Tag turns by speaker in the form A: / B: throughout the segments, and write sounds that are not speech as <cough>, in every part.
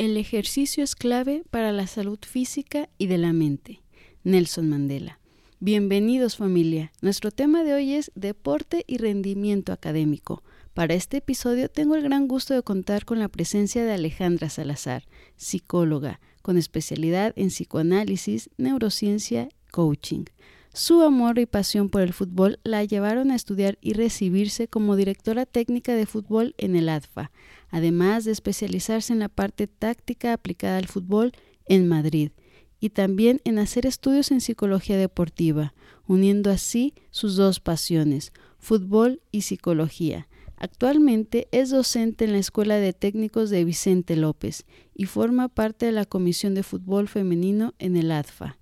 A: El ejercicio es clave para la salud física y de la mente. Nelson Mandela. Bienvenidos familia. Nuestro tema de hoy es deporte y rendimiento académico. Para este episodio tengo el gran gusto de contar con la presencia de Alejandra Salazar, psicóloga, con especialidad en psicoanálisis, neurociencia, coaching. Su amor y pasión por el fútbol la llevaron a estudiar y recibirse como directora técnica de fútbol en el ADFA, además de especializarse en la parte táctica aplicada al fútbol en Madrid y también en hacer estudios en psicología deportiva, uniendo así sus dos pasiones, fútbol y psicología. Actualmente es docente en la Escuela de Técnicos de Vicente López y forma parte de la Comisión de Fútbol Femenino en el ADFA.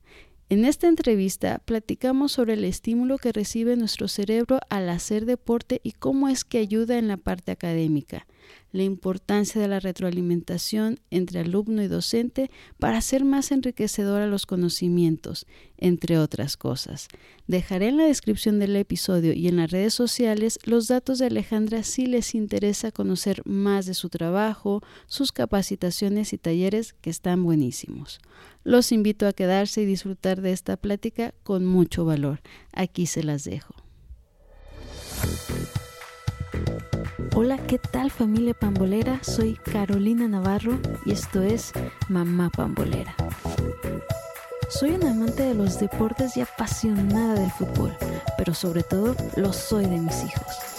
A: En esta entrevista platicamos sobre el estímulo que recibe nuestro cerebro al hacer deporte y cómo es que ayuda en la parte académica la importancia de la retroalimentación entre alumno y docente para hacer más enriquecedora los conocimientos, entre otras cosas. Dejaré en la descripción del episodio y en las redes sociales los datos de Alejandra si les interesa conocer más de su trabajo, sus capacitaciones y talleres que están buenísimos. Los invito a quedarse y disfrutar de esta plática con mucho valor. Aquí se las dejo. Hola, ¿qué tal familia pambolera? Soy Carolina Navarro y esto es Mamá Pambolera. Soy una amante de los deportes y apasionada del fútbol, pero sobre todo lo soy de mis hijos.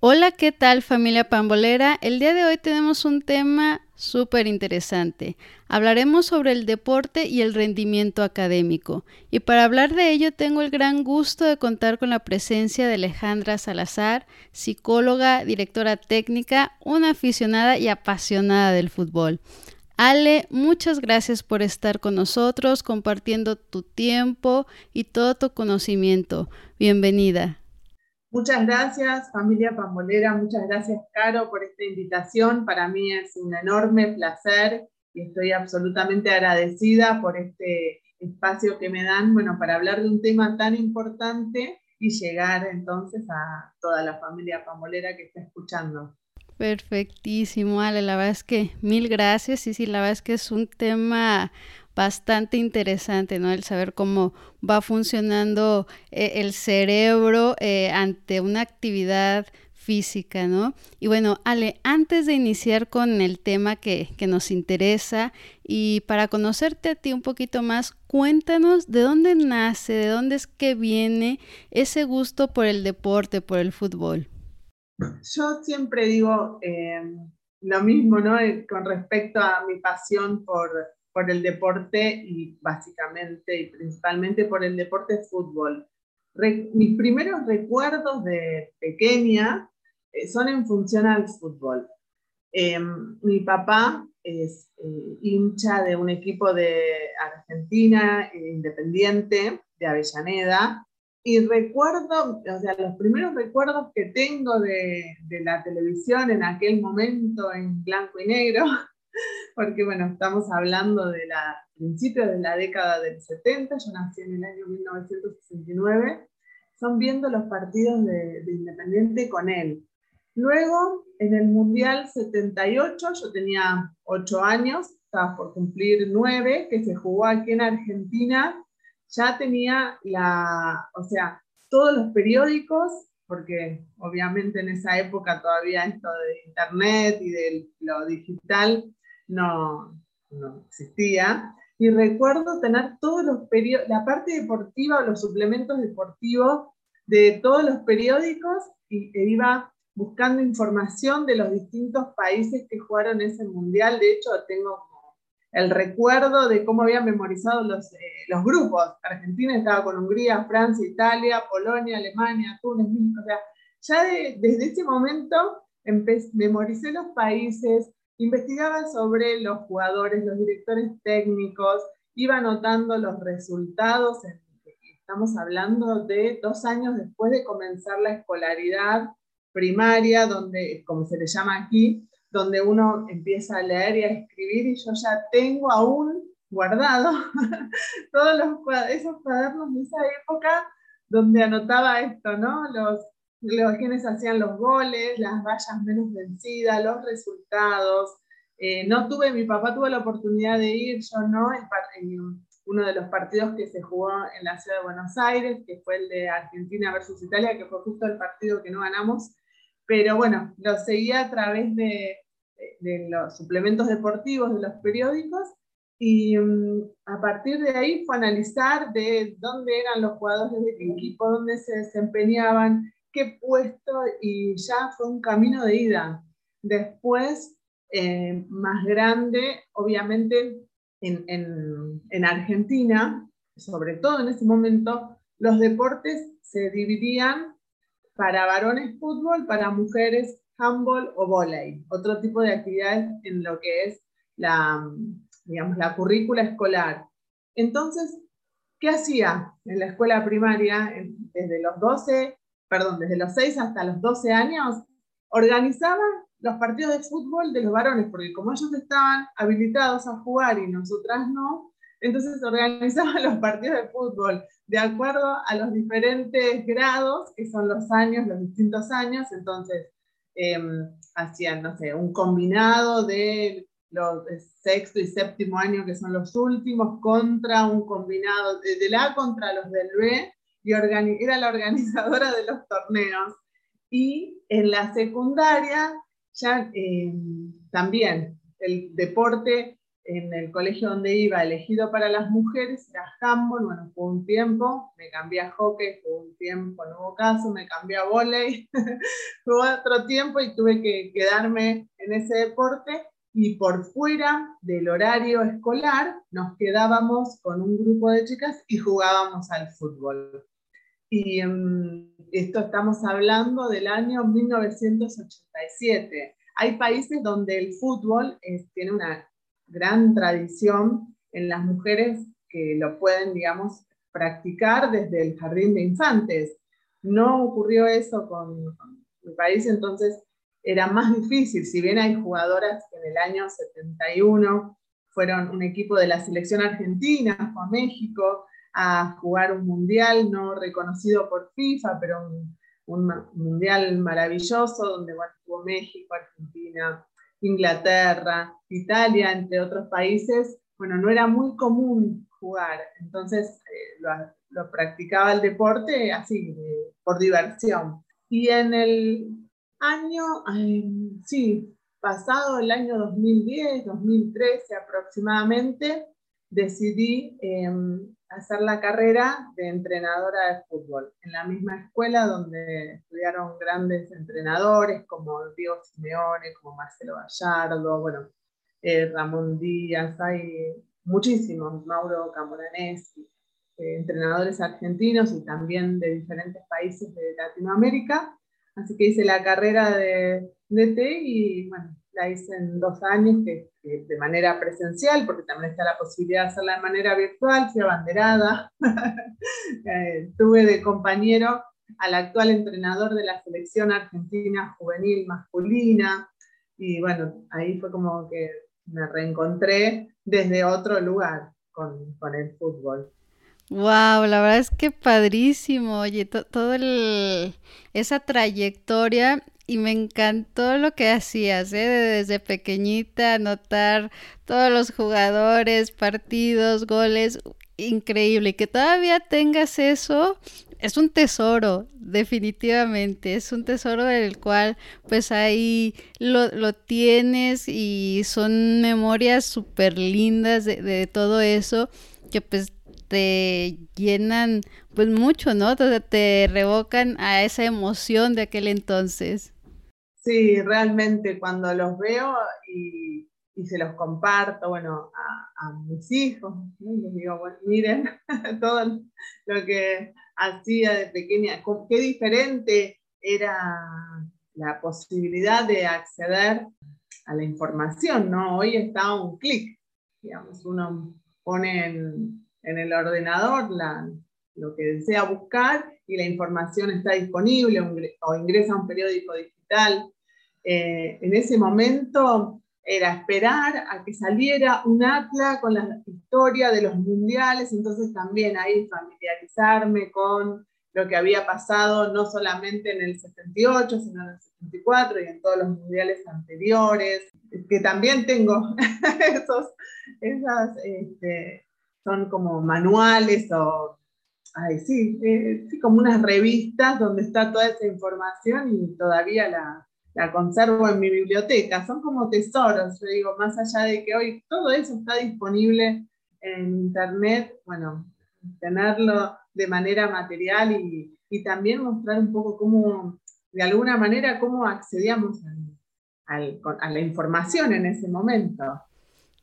A: Hola, ¿qué tal familia pambolera? El día de hoy tenemos un tema súper interesante. Hablaremos sobre el deporte y el rendimiento académico. Y para hablar de ello tengo el gran gusto de contar con la presencia de Alejandra Salazar, psicóloga, directora técnica, una aficionada y apasionada del fútbol. Ale, muchas gracias por estar con nosotros, compartiendo tu tiempo y todo tu conocimiento. Bienvenida.
B: Muchas gracias, familia Pambolera, muchas gracias, Caro, por esta invitación. Para mí es un enorme placer y estoy absolutamente agradecida por este espacio que me dan, bueno, para hablar de un tema tan importante y llegar entonces a toda la familia Pambolera que está escuchando.
A: Perfectísimo, Ale, la verdad es que mil gracias y sí, la verdad es que es un tema bastante interesante, ¿no? El saber cómo va funcionando eh, el cerebro eh, ante una actividad física, ¿no? Y bueno, Ale, antes de iniciar con el tema que, nos interesa y para conocerte a ti un poquito más, cuéntanos de dónde nace, de dónde es que viene ese gusto por el deporte, por el fútbol.
B: Yo siempre digo eh, lo mismo, ¿no? Con respecto a mi pasión por, por el deporte y básicamente y principalmente por el deporte fútbol. mis primeros recuerdos de pequeña eh, son en función al fútbol. Em, mi papá es eh, hincha de un equipo de Argentina, eh, independiente, de Avellaneda, y recuerdo, o sea, los primeros recuerdos que tengo de, de la televisión en aquel momento en blanco y negro <laughs> <laughs> porque bueno, estamos hablando de la de la década del 70, yo nací en el año 1969, son viendo los partidos de, Independiente con él. Luego, en el Mundial 78, yo tenía 8 años, estaba por cumplir 9, que se jugó aquí en Argentina, ya tenía la, o sea, todos los periódicos, porque obviamente en esa época todavía esto de internet y de lo digital no, no existía. Y recuerdo tener todos los periodos, la parte deportiva o los suplementos deportivos de todos los periódicos y e iba buscando información de los distintos países que jugaron ese mundial. De hecho, tengo el recuerdo de cómo había memorizado los, eh, los grupos. Argentina estaba con Hungría, Francia, Italia, Polonia, Alemania, Túnez, México. O sea, ya desde ese momento memoricé los países, investigaba sobre los jugadores, los directores técnicos, iba anotando los resultados. estamos hablando de dos años después de comenzar la escolaridad primaria, donde, como se le llama aquí, donde uno empieza a leer y a escribir y yo ya tengo aún guardado <laughs> todos los, esos cuadernos de esa época donde anotaba esto, ¿no? Los, los quienes hacían los goles, las vallas menos vencidas, los resultados. Eh, no tuve, mi papá tuvo la oportunidad de ir, yo no, en, uno de los partidos que se jugó en la ciudad de Buenos Aires, que fue el de Argentina versus Italia, que fue justo el partido que no ganamos. Pero bueno, lo seguía a través de, de los suplementos deportivos de los periódicos y mm, a partir de ahí fue analizar de dónde eran los jugadores del equipo, dónde se desempeñaban, qué puesto, y ya fue un camino de ida. Después, eh, más grande, obviamente en, en, en Argentina, sobre todo en ese momento, los deportes se dividían para varones fútbol, para mujeres handball o volei, otro tipo de actividades en lo que es la, digamos, la currícula escolar. Entonces, ¿qué hacía en la escuela primaria desde los 12, perdón, desde los 6 hasta los 12 años? Organizaba los partidos de fútbol de los varones, porque como ellos estaban habilitados a jugar y nosotras no, entonces organizaban <laughs> los partidos de fútbol de acuerdo a los diferentes grados, que son los años, los distintos años. Entonces, em, hacían, no sé, un combinado de los sexto y séptimo año, que son los últimos, contra un combinado de, del A contra los del B, y era la organizadora de los torneos. Y en la secundaria, ya em, también el deporte en el colegio donde iba, elegido para las mujeres, era handball, bueno, fue un tiempo, me cambié a hockey, fue un tiempo, no hubo caso, me cambié a volei, <laughs> fue otro tiempo y tuve que quedarme en ese deporte y por fuera del horario escolar nos quedábamos con un grupo de chicas y jugábamos al fútbol. Y um, esto estamos hablando del año 1987. Hay países donde el fútbol tiene una gran tradición en las mujeres que lo pueden, digamos, practicar desde el jardín de infantes. No ocurrió eso con, mi país, entonces era más difícil, si bien hay jugadoras que en el año 71 fueron un equipo de la selección argentina, fue México a jugar un mundial no reconocido por FIFA, pero un, mundial maravilloso donde bueno, estuvo México, Argentina, Inglaterra, Italia, entre otros países, bueno, no era muy común jugar, entonces eh, lo, practicaba el deporte así, por diversión. Y en el año, sí, pasado el año 2010, 2013 aproximadamente, decidí em, hacer la carrera de entrenadora de fútbol en la misma escuela donde estudiaron grandes entrenadores como Diego Simeone, como Marcelo Gallardo, bueno, eh, Ramón Díaz, hay muchísimos, Mauro Camoranesi, eh, entrenadores argentinos y también de diferentes países de Latinoamérica. Así que hice la carrera de DT y bueno, la hice en dos años de manera presencial, porque también está la posibilidad de hacerla de manera virtual, fui abanderada, <laughs> eh, tuve de compañero al actual entrenador de la selección argentina juvenil masculina, y bueno, ahí fue como que me reencontré desde otro lugar con, con el fútbol.
A: Wow, la verdad es que padrísimo, oye, todo esa trayectoria y me encantó lo que hacías, ¿eh? desde pequeñita, anotar todos los jugadores, partidos, goles, increíble. Y que todavía tengas eso, es un tesoro, definitivamente, es un tesoro del cual pues ahí lo, lo tienes y son memorias súper lindas de, de todo eso que pues te llenan pues mucho, ¿no? te revocan a esa emoción de aquel entonces.
B: Sí, realmente cuando los veo y, se los comparto, bueno, a, mis hijos, les digo, bueno, miren <laughs> todo lo que hacía de pequeña, qué diferente era la posibilidad de acceder la información, ¿no? Hoy está a un clic, digamos, uno pone en, el ordenador lo que desea buscar y la información está disponible o ingresa a un periódico digital. Eh, en ese momento era esperar a que saliera un atlas con la historia de los mundiales, entonces también ahí familiarizarme con lo que había pasado no solamente en el 78, sino en el 74 y en todos los mundiales anteriores, que también tengo <laughs> esos, esas, este, son como manuales o, ay, sí, eh, sí, como unas revistas donde está toda esa información y todavía la, la conservo en mi biblioteca. Son como tesoros, yo digo, más allá de que hoy todo eso está disponible en Internet, bueno, tenerlo de manera material y, también mostrar un poco cómo, de alguna manera, cómo accedíamos a la información en ese momento.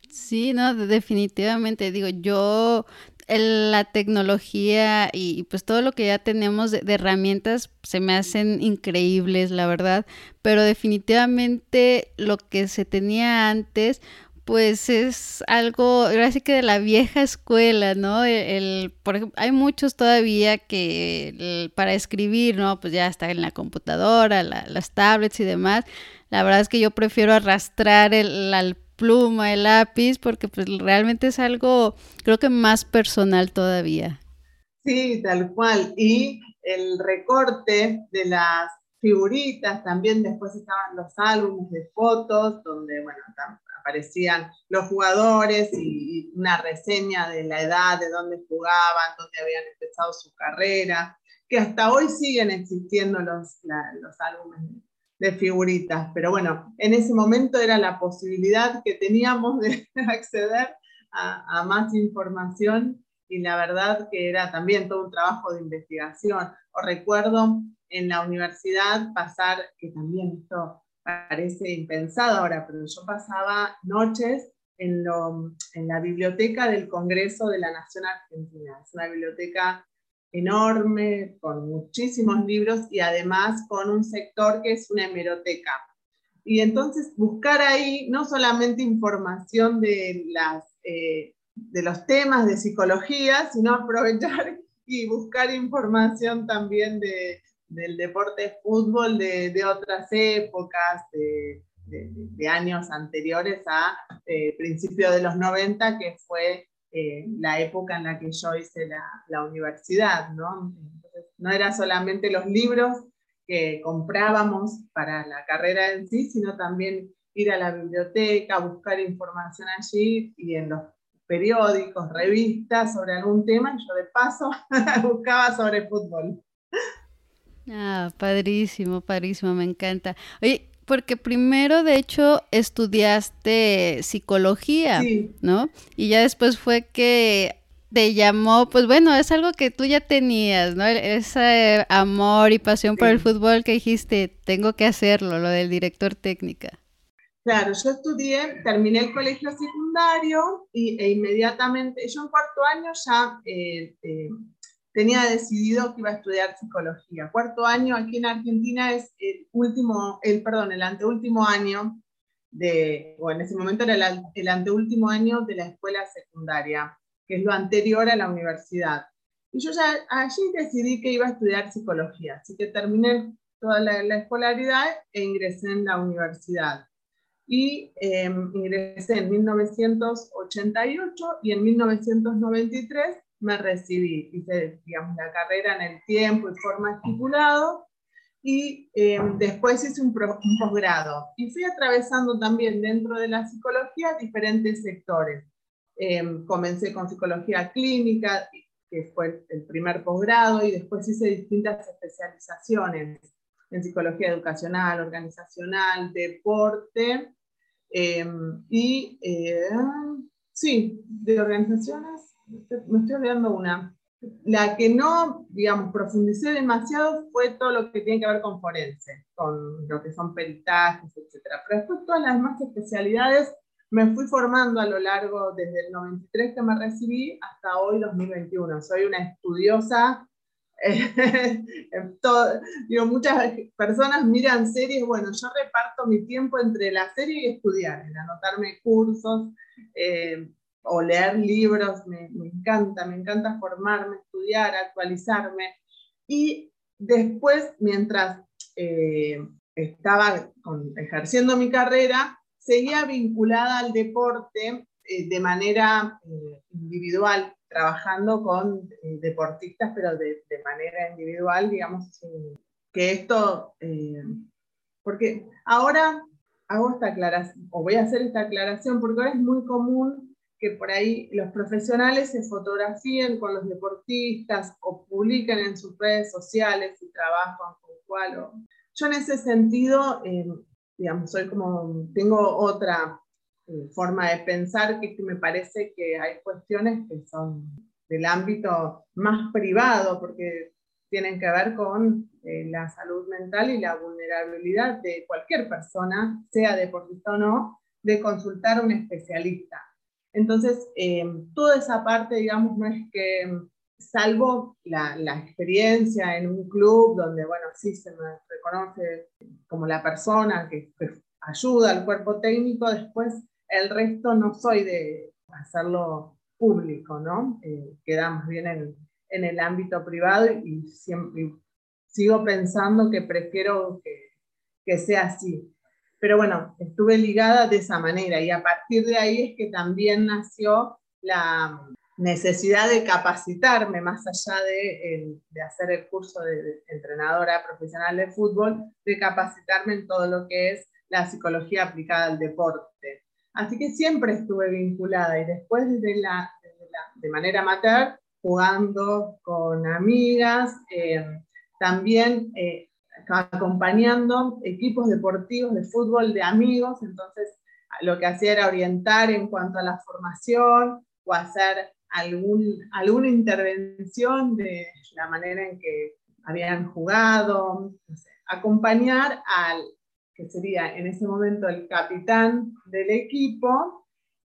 A: Sí, no, definitivamente. Digo, yo la tecnología y, pues todo lo que ya tenemos de, herramientas se me hacen increíbles, la verdad, pero definitivamente lo que se tenía antes pues es algo, sí que de la vieja escuela, ¿no? El, por ejemplo, hay muchos todavía que para escribir, ¿no? Pues ya está en la computadora, las tablets y demás. La verdad es que yo prefiero arrastrar el, al pluma, el lápiz, porque pues realmente es algo, creo que más personal todavía.
B: Sí, tal cual. Y el recorte de las figuritas, también después estaban los álbumes de fotos, donde, bueno, aparecían los jugadores y, una reseña de la edad, de dónde jugaban, dónde habían empezado su carrera, que hasta hoy siguen existiendo los, los álbumes de figuritas, pero bueno, en ese momento era la posibilidad que teníamos de <laughs> acceder a, más información y la verdad que era también todo un trabajo de investigación. O recuerdo en la universidad pasar, que también esto parece impensado ahora, pero yo pasaba noches en, en la biblioteca del Congreso de la Nación Argentina. Es una biblioteca enorme, con muchísimos libros y además con un sector que es una hemeroteca. Y entonces buscar ahí no solamente información de, las, eh, de los temas de psicología, sino aprovechar <laughs> y buscar información también de, del deporte fútbol de, de otras épocas, de, años anteriores a eh, principios de los 90, que fue eh, la época en la que yo hice la, universidad, ¿no? no era solamente los libros que comprábamos para la carrera en sí, sino también ir a la biblioteca, buscar información allí y en los periódicos, revistas sobre algún tema, yo de paso <laughs> buscaba sobre fútbol.
A: Ah, padrísimo, padrísimo, me encanta. Oye, porque primero, de hecho, estudiaste psicología, ¿no? Y ya después fue que te llamó, pues bueno, es algo que tú ya tenías, ¿no? Ese amor y pasión por el fútbol que dijiste, tengo que hacerlo, lo del director técnica.
B: Claro, yo estudié, terminé el colegio secundario y, e inmediatamente, yo en cuarto año ya eh, eh, tenía decidido que iba a estudiar psicología. Cuarto año aquí en Argentina es el último, el, perdón, el anteúltimo año de, o en ese momento era el, el anteúltimo año de la escuela secundaria, que es lo anterior a la universidad. Y yo ya allí decidí que iba a estudiar psicología, así que terminé toda la, escolaridad e ingresé en la universidad. Y em, ingresé en 1988 y en 1993 me recibí, hice digamos, la carrera en el tiempo y forma estipulado y eh, después hice un, posgrado y fui atravesando también dentro de la psicología diferentes sectores. Eh, comencé con psicología clínica, que fue el primer posgrado, y después hice distintas especializaciones en psicología educacional, organizacional, deporte, eh, y sí, de organizaciones me estoy olvidando una. La que no, digamos, profundicé demasiado fue todo lo que tiene que ver con forense, con lo que son peritajes, etc. Pero después todas las demás especialidades me fui formando a lo largo desde el 93 que me recibí hasta hoy 2021. Soy una estudiosa <laughs> digo, muchas personas miran series, bueno, yo reparto mi tiempo entre la serie y estudiar, en anotarme cursos eh, o leer libros, me, encanta, me encanta formarme, estudiar, actualizarme. Y después, mientras eh, estaba ejerciendo mi carrera, seguía vinculada al deporte eh, de manera individual, trabajando con eh, deportistas, pero de, manera individual, digamos, que esto, eh, porque ahora hago esta aclaración, o voy a hacer esta aclaración, porque ahora es muy común que por ahí los profesionales se fotografíen con los deportistas o publiquen en sus redes sociales y trabajan con cual. Yo en ese sentido, eh, digamos, soy como, tengo otra eh, forma de pensar que, me parece que hay cuestiones que son del ámbito más privado, porque tienen que ver con eh, la salud mental y la vulnerabilidad de cualquier persona, sea deportista o no, de consultar a un especialista. Entonces, eh, toda esa parte, digamos, no es que, salvo la, experiencia en un club donde, bueno, sí se me reconoce como la persona que, ayuda al cuerpo técnico, después el resto no soy de hacerlo público, ¿no? Eh, queda más bien en, el ámbito privado y sigo pensando que prefiero que sea así. Pero bueno, estuve ligada de esa manera y a partir de ahí es que también nació la necesidad de capacitarme más allá de, de, hacer el curso de, entrenadora profesional de fútbol, de capacitarme en todo lo que es la psicología aplicada al deporte. Así que siempre estuve vinculada y después de, la, de, manera amateur, jugando con amigas, eh, también eh, acompañando equipos deportivos de fútbol de amigos, entonces lo que hacía era orientar en cuanto a la formación o hacer algún, alguna intervención de la manera en que habían jugado, acompañar al, que sería en ese momento el capitán del equipo,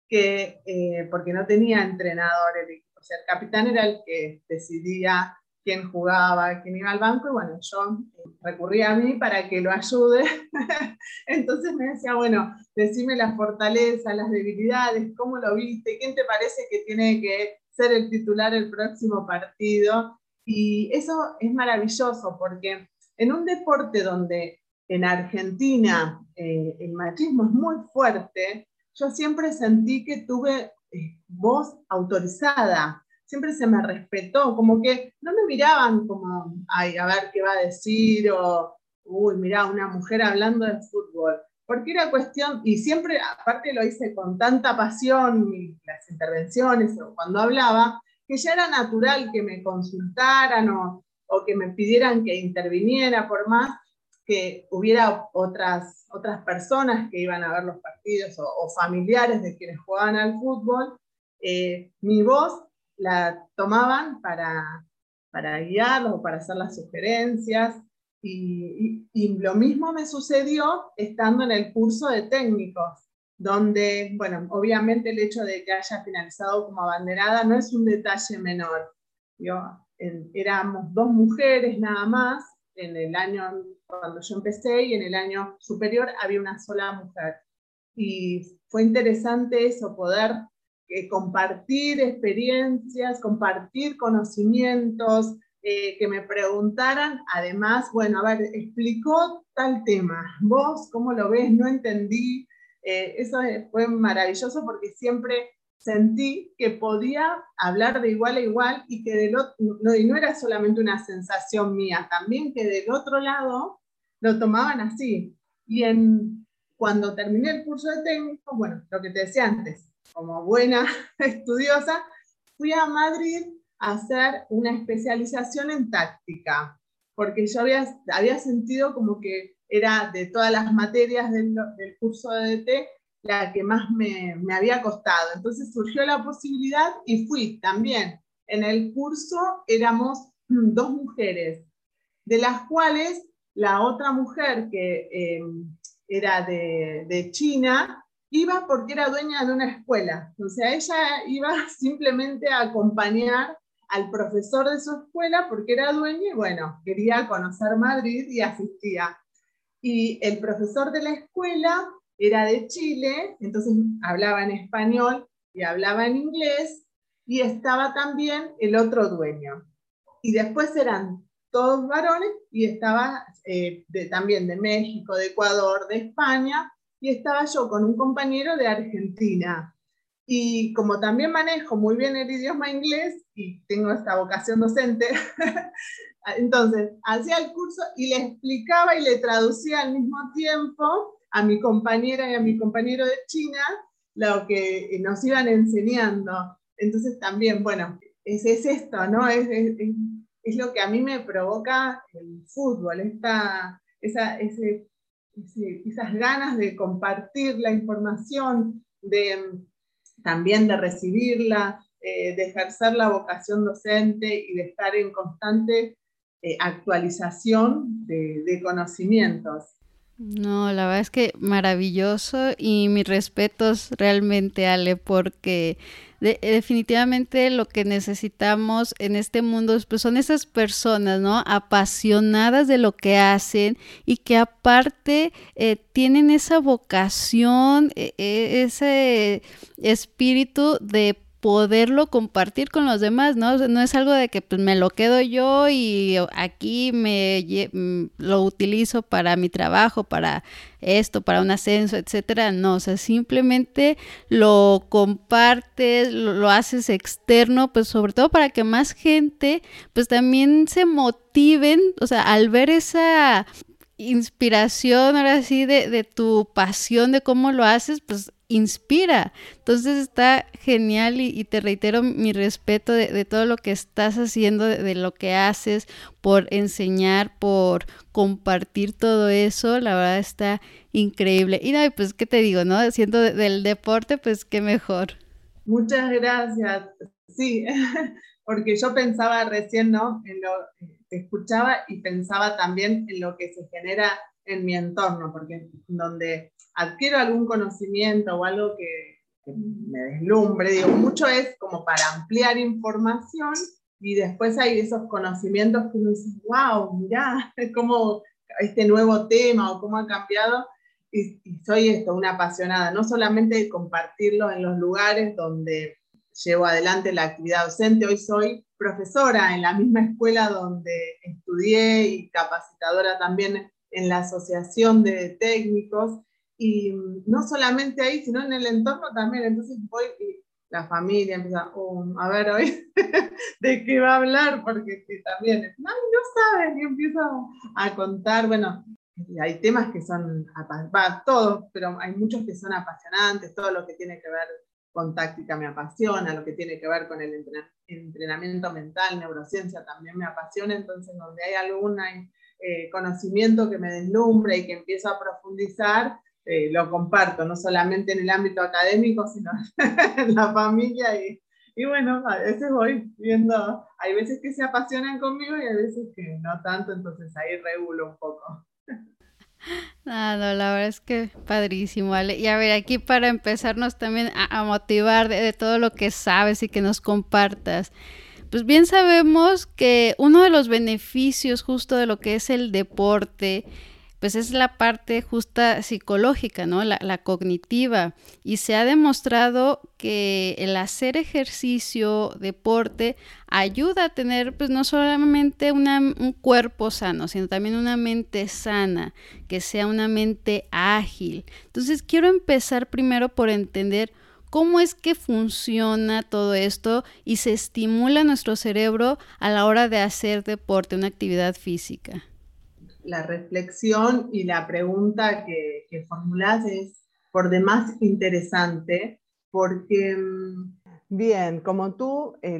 B: que, eh, porque no tenía entrenador el equipo. O sea, el capitán era el que decidía quién jugaba, quién iba al banco, y bueno, yo eh, recurría a mí para que lo ayude. <laughs> Entonces me decía, bueno, decime las fortalezas, las debilidades, cómo lo viste, quién te parece que tiene que ser el titular el próximo partido. Y eso es maravilloso porque en un deporte donde en Argentina eh, el machismo es muy fuerte, yo siempre sentí que tuve eh, voz autorizada, siempre se me respetó, como que no me miraban como, ay, a ver qué va a decir, o, uy, mira, una mujer hablando de fútbol, porque era cuestión, y siempre, aparte lo hice con tanta pasión, las intervenciones o cuando hablaba, que ya era natural que me consultaran o, o que me pidieran que interviniera, por más que hubiera otras, otras personas que iban a ver los partidos o, familiares de quienes jugaban al fútbol, eh, mi voz la tomaban para, para guiarlos o para hacer las sugerencias. Y, lo mismo me sucedió estando en el curso de técnicos, donde, bueno, obviamente el hecho de que haya finalizado como abanderada no es un detalle menor. Yo, éramos dos mujeres nada más en el año cuando yo empecé y en el año superior había una sola mujer. Y fue interesante eso, poder eh, compartir experiencias, compartir conocimientos, eh, que me preguntaran, además, bueno, a ver, explicó tal tema, vos cómo lo ves, no entendí. Eh, eso fue maravilloso porque siempre sentí que podía hablar de igual a igual y que del otro, no, no era solamente una sensación mía, también que del otro lado lo tomaban así. Y en, cuando terminé el curso de técnico, bueno, lo que te decía antes, como buena <laughs> estudiosa, fui a Madrid a hacer una especialización en táctica, porque yo había, había sentido como que era de todas las materias del, curso de DT la que más me, me, había costado. Entonces surgió la posibilidad y fui también. En el curso éramos <clears throat> dos mujeres, de las cuales la otra mujer que eh, era de, de, China iba porque era dueña de una escuela. O sea, ella iba <laughs> simplemente a acompañar al profesor de su escuela porque era dueño y bueno, quería conocer Madrid y asistía. Y el profesor de la escuela era de Chile, entonces hablaba en español y hablaba en inglés y estaba también el otro dueño. Y después eran todos varones y estaba eh, también de México, de Ecuador, de España y estaba yo con un compañero de Argentina. Y como también manejo muy bien el idioma inglés y tengo esta vocación docente, <laughs> entonces hacía el curso y le explicaba y le traducía al mismo tiempo a mi compañera y a mi compañero de China lo que nos iban enseñando. Entonces también, bueno, es, es esto, ¿no? Es, es, es, lo que a mí me provoca el fútbol, esta, esa, ese, esas ganas de compartir la información, de también de recibirla, eh, de ejercer la vocación docente y de estar en constante eh, actualización de conocimientos.
A: No, la verdad es que maravilloso y mis respetos realmente, Ale, porque definitivamente lo que necesitamos en este mundo pues, son esas personas, ¿no? Apasionadas de lo que hacen y que aparte eh, tienen esa vocación, e, e, ese espíritu de poderlo compartir con los demás, ¿no? no es algo de que pues, me lo quedo yo y aquí me mm, lo utilizo para mi trabajo, para esto, para un ascenso, etcétera. No, o sea, simplemente lo compartes, lo, lo, haces externo, pues sobre todo para que más gente, pues también se motiven, o sea, al ver esa inspiración ahora sí de, de tu pasión, de cómo lo haces, pues inspira. Entonces está genial y, te reitero mi respeto de, todo lo que estás haciendo, de, lo que haces, por enseñar, por compartir todo eso. La verdad está increíble. Y no, pues, ¿qué te digo, no? Siendo del deporte, pues, qué mejor.
B: Muchas gracias. Sí, <laughs> porque yo pensaba recién, ¿no? En lo, escuchaba y pensaba también en lo que se genera en mi entorno, porque donde adquiero algún conocimiento o algo que, me deslumbre, digo, mucho es como para ampliar información y después hay esos conocimientos que uno dice, wow, mirá, <laughs> como este nuevo tema o cómo ha cambiado. Y, soy esto, una apasionada, no solamente de compartirlo en los lugares donde llevo adelante la actividad docente, hoy soy profesora en la misma escuela donde estudié y capacitadora también en la asociación de técnicos y no solamente ahí, sino en el entorno también. Entonces voy y la familia empieza, oh, a ver hoy <laughs> de qué va a hablar, porque también, ay, no saben, y empiezo a contar, bueno, hay temas que son, va, todos, pero hay muchos que son apasionantes, todo lo que tiene que ver con táctica me apasiona, lo que tiene que ver con el entrenamiento mental, neurociencia también me apasiona, entonces donde hay algún eh, conocimiento que me deslumbre y que empiezo a profundizar, eh, lo comparto, no solamente en el ámbito académico, sino <laughs> en la familia. Y, y, bueno, a veces voy viendo, hay veces que se apasionan conmigo y hay veces que no tanto, entonces ahí regulo un poco.
A: No, <laughs> no, la verdad es que padrísimo, Ale. Y a ver, aquí para empezarnos también a, motivar de, de, todo lo que sabes y que nos compartas. Pues bien sabemos que uno de los beneficios justo de lo que es el deporte pues es la parte justa psicológica, ¿no? La, cognitiva. Y se ha demostrado que el hacer ejercicio, deporte, ayuda a tener, pues no solamente un cuerpo sano, sino también una mente sana, que sea una mente ágil. Entonces quiero empezar primero por entender cómo es que funciona todo esto y se estimula nuestro cerebro a la hora de hacer deporte, una actividad física
B: la reflexión y la pregunta que, que formulás es por demás interesante, porque, mm, bien, como tú eh,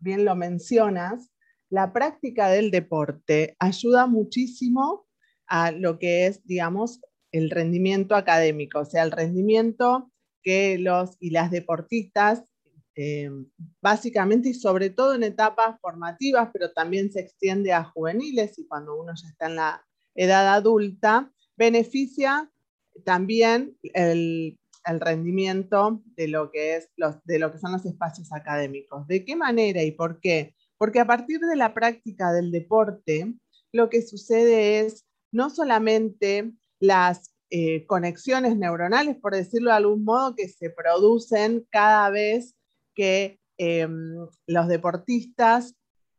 B: bien lo mencionas, la práctica del deporte ayuda muchísimo a lo que es, digamos, el rendimiento académico, o sea, el rendimiento que los y las deportistas, eh, básicamente y sobre todo en etapas formativas, pero también se extiende a juveniles y cuando uno ya está en la edad adulta, beneficia también el, rendimiento de lo, que es los, de lo que son los espacios académicos. ¿De qué manera y por qué? Porque a partir de la práctica del deporte, lo que sucede es no solamente las eh, conexiones neuronales, por decirlo de algún modo, que se producen cada vez que em, los deportistas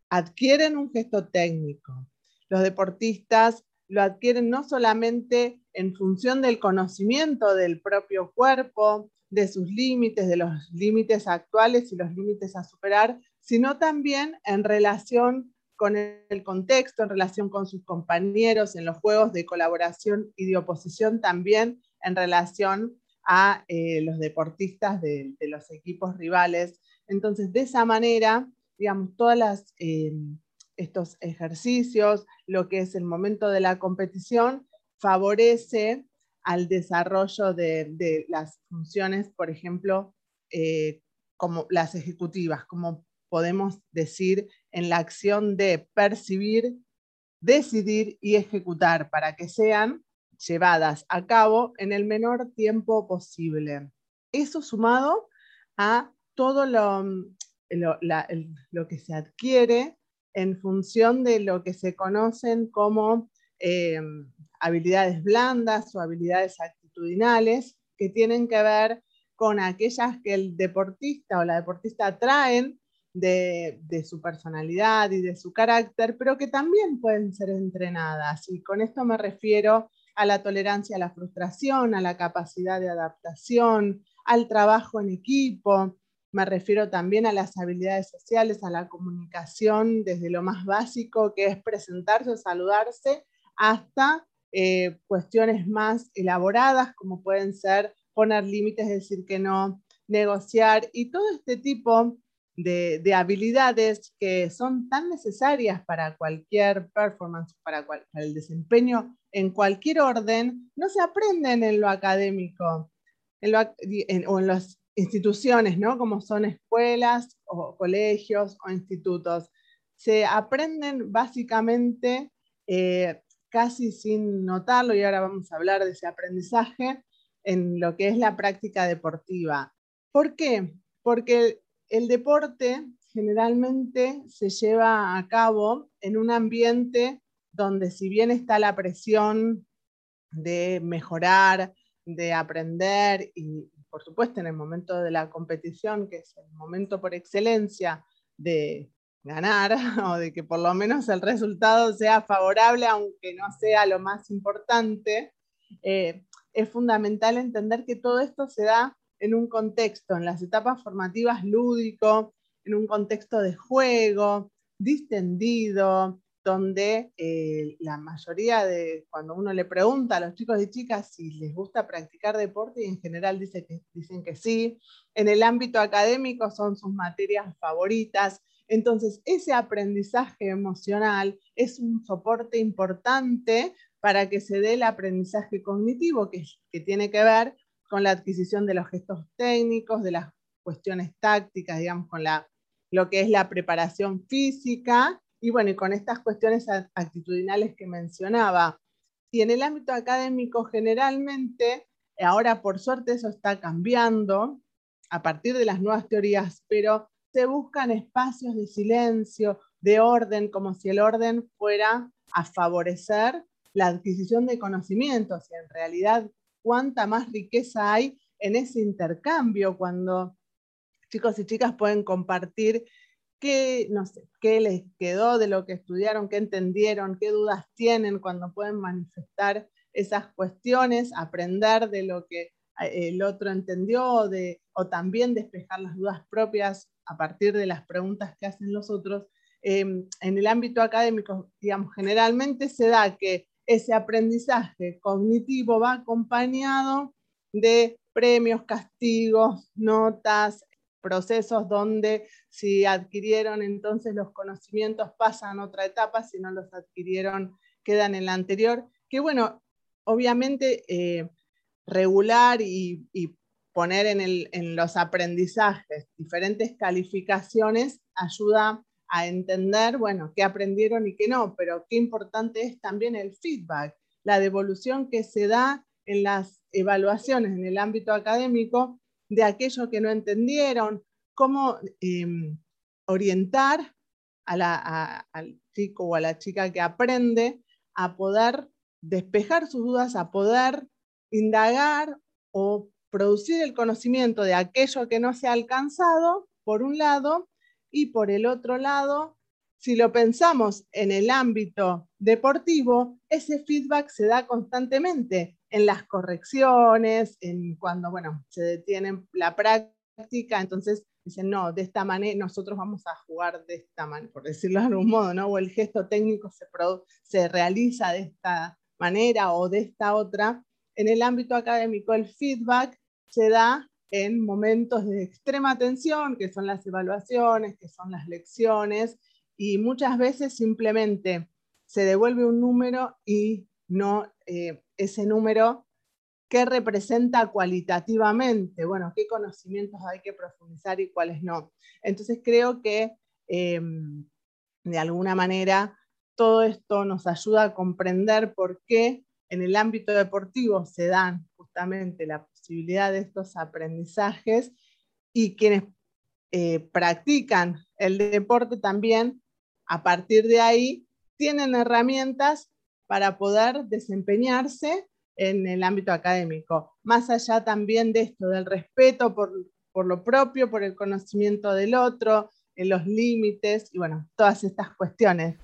B: adquieren un gesto técnico. Los deportistas lo adquieren no solamente en función del conocimiento del propio cuerpo, de sus límites, de los límites actuales y los límites a superar, sino también en relación con el contexto, en relación con sus compañeros, en los juegos de colaboración y de oposición, también en relación a eh, los deportistas de, los equipos rivales. Entonces, de esa manera, digamos, todos eh, estos ejercicios, lo que es el momento de la competición, favorece al desarrollo de, las funciones, por ejemplo, eh, como las ejecutivas, como podemos decir en la acción de percibir, decidir y ejecutar para que sean llevadas a cabo en el menor tiempo posible. Eso sumado a todo lo, lo, que se adquiere en función de lo que se conocen como eh, habilidades blandas o habilidades actitudinales que tienen que ver con aquellas que el deportista o la deportista traen de, su personalidad y de su carácter, pero que también pueden ser entrenadas. Y con esto me refiero a la tolerancia a la frustración, a la capacidad de adaptación, al trabajo en equipo. Me refiero también a las habilidades sociales, a la comunicación, desde lo más básico, que es presentarse o saludarse, hasta eh, cuestiones más elaboradas, como pueden ser poner límites, decir que no, negociar y todo este tipo de, habilidades que son tan necesarias para cualquier performance, para, el desempeño en cualquier orden, no se aprenden en lo académico o en las instituciones, ¿no? como son escuelas o colegios o institutos. Se aprenden básicamente eh, casi sin notarlo, y ahora vamos a hablar de ese aprendizaje en lo que es la práctica deportiva. ¿Por qué? Porque el deporte generalmente se lleva a cabo en un ambiente donde si bien está la presión de mejorar, de aprender y por supuesto en el momento de la competición, que es el momento por excelencia de ganar <laughs> o de que por lo menos el resultado sea favorable, aunque no sea lo más importante, eh, es fundamental entender que todo esto se da en un contexto, en las etapas formativas lúdico, en un contexto de juego, distendido, donde eh, la mayoría de, cuando uno le pregunta a los chicos y chicas si les gusta practicar deporte, y en general dice dicen que sí, en el ámbito académico son sus materias favoritas, entonces ese aprendizaje emocional es un soporte importante para que se dé el aprendizaje cognitivo, que, que tiene que ver con la adquisición de los gestos técnicos, de las cuestiones tácticas, digamos, con la, lo que es la preparación física, y bueno, y con estas cuestiones actitudinales que mencionaba. Y en el ámbito académico generalmente, ahora por suerte eso está cambiando a partir de las nuevas teorías, pero se buscan espacios de silencio, de orden, como si el orden fuera a favorecer la adquisición de conocimientos y en realidad cuánta más riqueza hay en ese intercambio cuando chicos y chicas pueden compartir qué, no sé, qué les quedó de lo que estudiaron, qué entendieron, qué dudas tienen cuando pueden manifestar esas cuestiones, aprender de lo que eh, el otro entendió de, o también despejar las dudas propias a partir de las preguntas que hacen los otros. Em, en el ámbito académico, digamos, generalmente se da que ese aprendizaje cognitivo va acompañado de premios, castigos, notas, procesos donde si adquirieron entonces los conocimientos pasan a otra etapa, si no los adquirieron quedan en la anterior, que bueno, obviamente eh, regular y, poner en, en, los aprendizajes diferentes calificaciones ayuda a entender, bueno, qué aprendieron y qué no, pero qué importante es también el feedback, la devolución que se da en las evaluaciones en el ámbito académico de aquello que no entendieron, cómo em, orientar al chico o a la chica que aprende a poder despejar sus dudas, a poder indagar o producir el conocimiento de aquello que no se ha alcanzado, por un lado, y por el otro lado, si lo pensamos en el ámbito deportivo, ese feedback se da constantemente en las correcciones, en cuando bueno, se detiene la práctica, entonces dicen, no, de esta manera, nosotros vamos a jugar de esta manera, por decirlo de algún modo, ¿no? O el gesto técnico se, se realiza de esta manera o de esta otra. En el ámbito académico, el feedback se da en momentos de extrema tensión, que son las evaluaciones, que son las lecciones, y muchas veces simplemente se devuelve un número y no eh, ese número que representa cualitativamente, bueno, qué conocimientos hay que profundizar y cuáles no. Entonces creo que em, de alguna manera todo esto nos ayuda a comprender por qué en el ámbito deportivo se dan justamente la posibilidad de estos aprendizajes y quienes eh, practican el deporte también, a partir de ahí, tienen herramientas para poder desempeñarse en el ámbito académico. Más allá también de esto, del respeto por, por lo propio, por el conocimiento del otro, en los límites y bueno, todas estas cuestiones.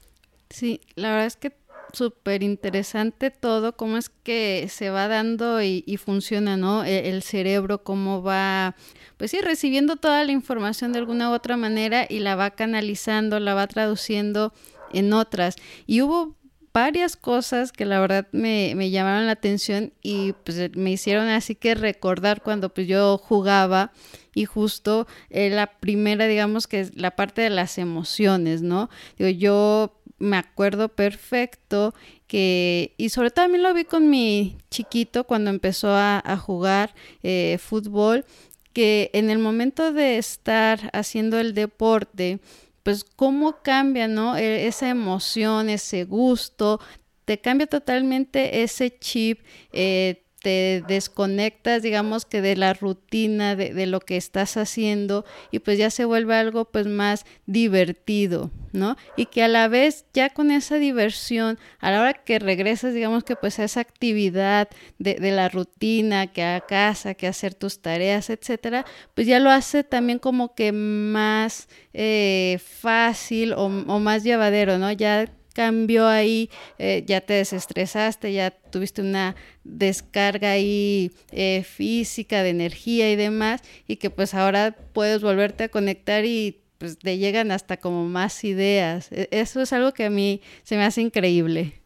A: Sí, la verdad es que súper interesante todo, cómo es que se va dando y, funciona, ¿no? E, el, cerebro, cómo va, pues sí, recibiendo toda la información de alguna u otra manera y la va canalizando, la va traduciendo en otras. Y hubo varias cosas que la verdad me, me llamaron la atención y pues me hicieron así que recordar cuando pues yo jugaba y justo eh, la primera digamos que es la parte de las emociones, ¿no? Digo, yo me acuerdo perfecto que, y sobre todo también lo vi con mi chiquito cuando empezó a, jugar eh, fútbol, que en el momento de estar haciendo el deporte, pues cómo cambia, ¿no? E, esa emoción, ese gusto, te cambia totalmente ese chip, eh, te desconectas, digamos que de la rutina de, lo que estás haciendo y pues ya se vuelve algo pues más divertido, ¿no? Y que a la vez ya con esa diversión, a la hora que regresas, digamos que pues a esa actividad de, de la rutina, que a casa, que hacer tus tareas, etcétera, pues ya lo hace también como que más eh, fácil o más llevadero, ¿no? Ya cambió ahí, eh, ya te desestresaste, ya tuviste una descarga ahí eh, física de energía y demás, y que pues ahora puedes volverte a conectar y pues te llegan hasta como más ideas. E, eso es algo que a mí se me hace increíble.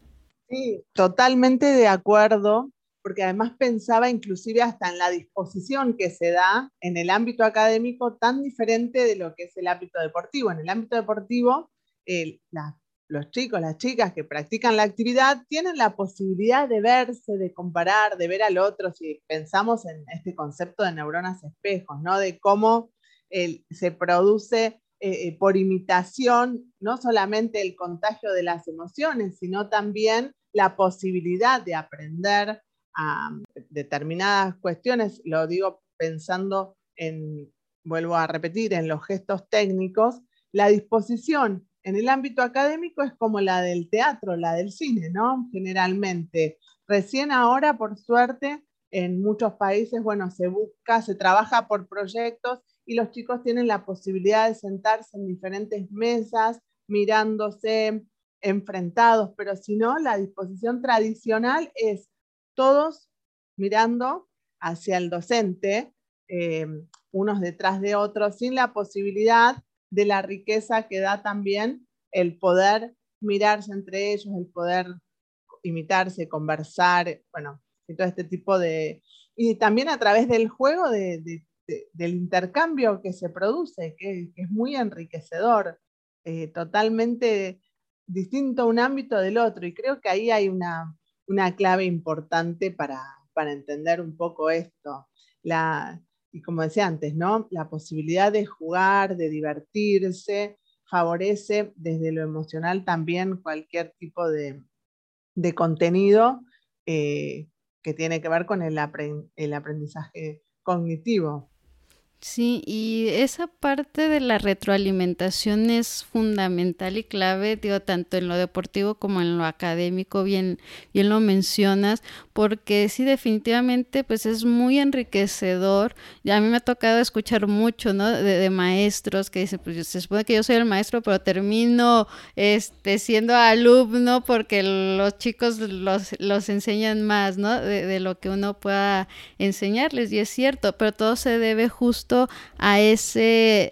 B: Sí, totalmente de acuerdo, porque además pensaba inclusive hasta en la disposición que se da en el ámbito académico tan diferente de lo que es el ámbito deportivo. En el ámbito deportivo, la los chicos, las chicas que practican la actividad tienen la posibilidad de verse, de comparar, de ver al otro, si pensamos en este concepto de neuronas espejos, ¿no? De cómo se produce eh, eh, por imitación no solamente el contagio de las emociones, sino también la posibilidad de aprender a determinadas cuestiones, lo digo pensando en, vuelvo a repetir, en los gestos técnicos, la disposición en el ámbito académico es como la del teatro, la del cine, ¿no? Generalmente. Recién ahora, por suerte, en muchos países, bueno, se busca, se trabaja por proyectos y los chicos tienen la posibilidad de sentarse en diferentes mesas, mirándose, enfrentados, pero si no, la disposición tradicional es todos mirando hacia el docente, eh, unos detrás de otros, sin la posibilidad de la riqueza que da también el poder mirarse entre ellos, el poder imitarse, conversar, bueno, y todo este tipo de... Y también a través del juego, del intercambio que se produce, que, es muy enriquecedor, eh, totalmente distinto un ámbito del otro. Y creo que ahí hay una, clave importante para, para entender un poco esto. La, y como decía antes, ¿no? La posibilidad de jugar, de divertirse, favorece desde lo emocional también cualquier tipo de, contenido eh, que tiene que ver con el aprendizaje cognitivo.
A: Sí, y esa parte de la retroalimentación es fundamental y clave, digo, tanto en lo deportivo como en lo académico, bien, bien lo mencionas, porque sí, definitivamente, pues es muy enriquecedor. Y a mí me ha tocado escuchar mucho, ¿no? De, maestros que dicen, pues se supone que yo soy el maestro, pero termino este, siendo alumno porque los chicos los, los enseñan más, ¿no? De, de lo que uno pueda enseñarles, y es cierto, pero todo se debe justo a esa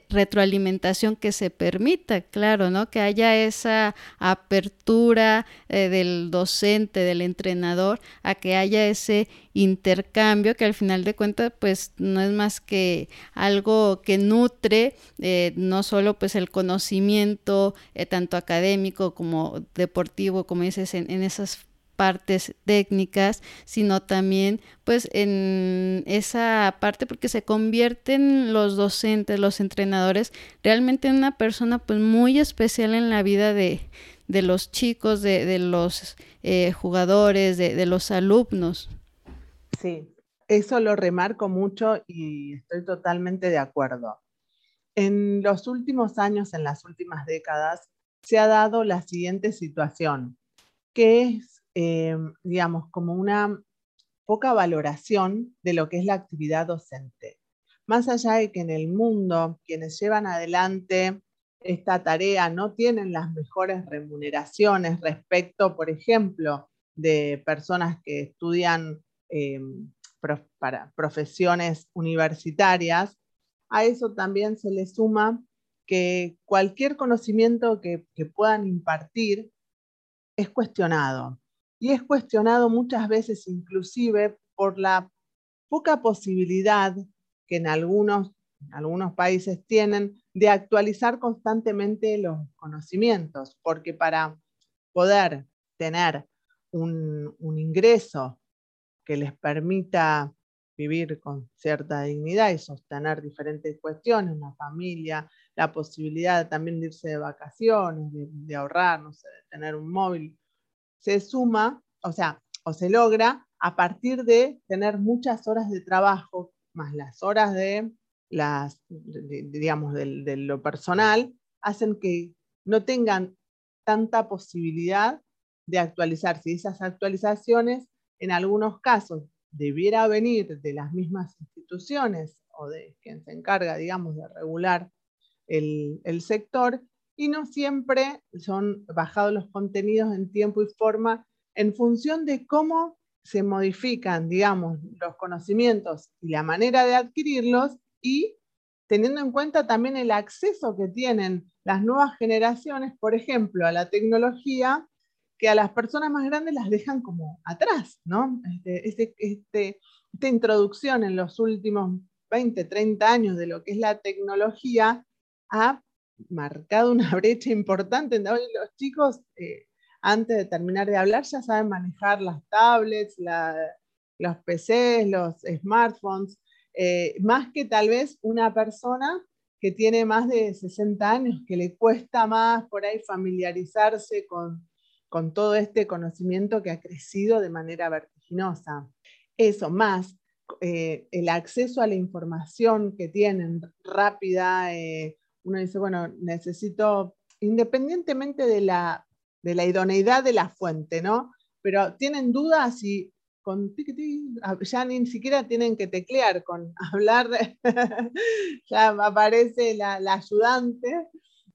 A: retroalimentación que se permita, claro, ¿no? Que haya esa apertura eh, del docente, del entrenador, a que haya ese intercambio que al final de cuentas pues no es más que algo que nutre eh, no solo pues el conocimiento eh, tanto académico como deportivo como dices en esas partes técnicas, sino también pues en esa parte porque se convierten los docentes, los entrenadores realmente en una persona pues muy especial en la vida de, de los chicos, de, de los eh, jugadores, de, de los alumnos.
B: Sí, eso lo remarco mucho y estoy totalmente de acuerdo. En los últimos años, en las últimas décadas, se ha dado la siguiente situación, que es eh, digamos, como una poca valoración de lo que es la actividad docente. Más allá de que en el mundo quienes llevan adelante esta tarea no tienen las mejores remuneraciones respecto, por ejemplo, de personas que estudian eh, para profesiones universitarias, a eso también se le suma que cualquier conocimiento que puedan impartir es cuestionado y es cuestionado muchas veces inclusive por la poca posibilidad que en algunos, algunos países tienen de actualizar constantemente los conocimientos, porque para poder tener un, un ingreso que les permita vivir con cierta dignidad y sostener diferentes cuestiones, una familia, la posibilidad también de irse de vacaciones, de, de ahorrar, no sé, de tener un móvil se suma, o sea, o se logra a partir de tener muchas horas de trabajo, más las horas de las, digamos, lo personal, hacen que no tengan tanta posibilidad de actualizarse. Y esas actualizaciones, en algunos casos, debiera venir de las mismas instituciones o de quien se encarga, digamos, de regular el, el sector, y no siempre son bajados los contenidos en tiempo y forma en función de cómo se modifican, digamos, los conocimientos y la manera de adquirirlos y teniendo en cuenta también el acceso que tienen las nuevas generaciones, por ejemplo, a la tecnología, que a las personas más grandes las dejan como atrás, ¿no? Este, este, este esta introducción en los últimos 20, 30 años de lo que es la tecnología ha marcado una <laughs> brecha importante. Los chicos, eh, antes de terminar de hablar, ya saben manejar las tablets, los PCs, los smartphones, eh, más que tal vez una persona que tiene más de 60 años, que le cuesta más por ahí familiarizarse con, con todo este conocimiento que ha crecido de manera vertiginosa. Eso, más eh, el acceso a la información que tienen rápida, uno dice, bueno, necesito, independientemente de la, de la idoneidad de la fuente, ¿no? Pero tienen dudas y con ya ni siquiera tienen que teclear, con <laughs> hablar, <laughs> ya aparece la, ayudante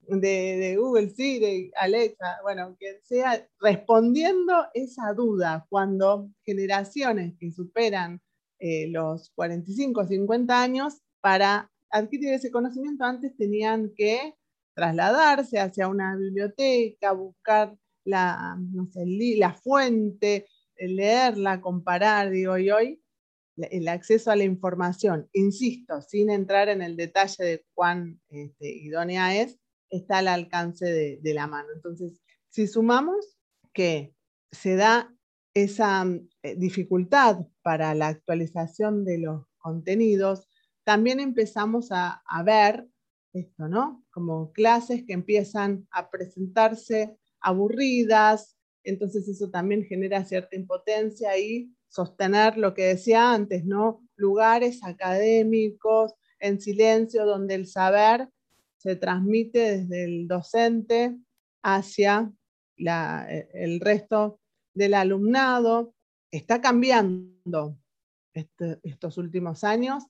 B: de, Google, sí, de Alexa, bueno, quien sea, respondiendo esa duda cuando generaciones que superan eh, los 45 o 50 años para adquirir ese conocimiento, antes tenían que trasladarse hacia una biblioteca, buscar la, la fuente, leerla, comparar, digo, y hoy el acceso a la información, insisto, sin entrar en el detalle de cuán este, idónea es, está al alcance de, de, la mano. Entonces, si sumamos que se da esa eh, dificultad para la actualización de los contenidos, también empezamos a, ver esto, ¿no? Como clases que empiezan a presentarse aburridas, entonces eso también genera cierta impotencia y sostener lo que decía antes, ¿no? Lugares académicos en silencio, donde el saber se transmite desde el docente hacia e, el resto del alumnado. Está cambiando este, estos últimos años.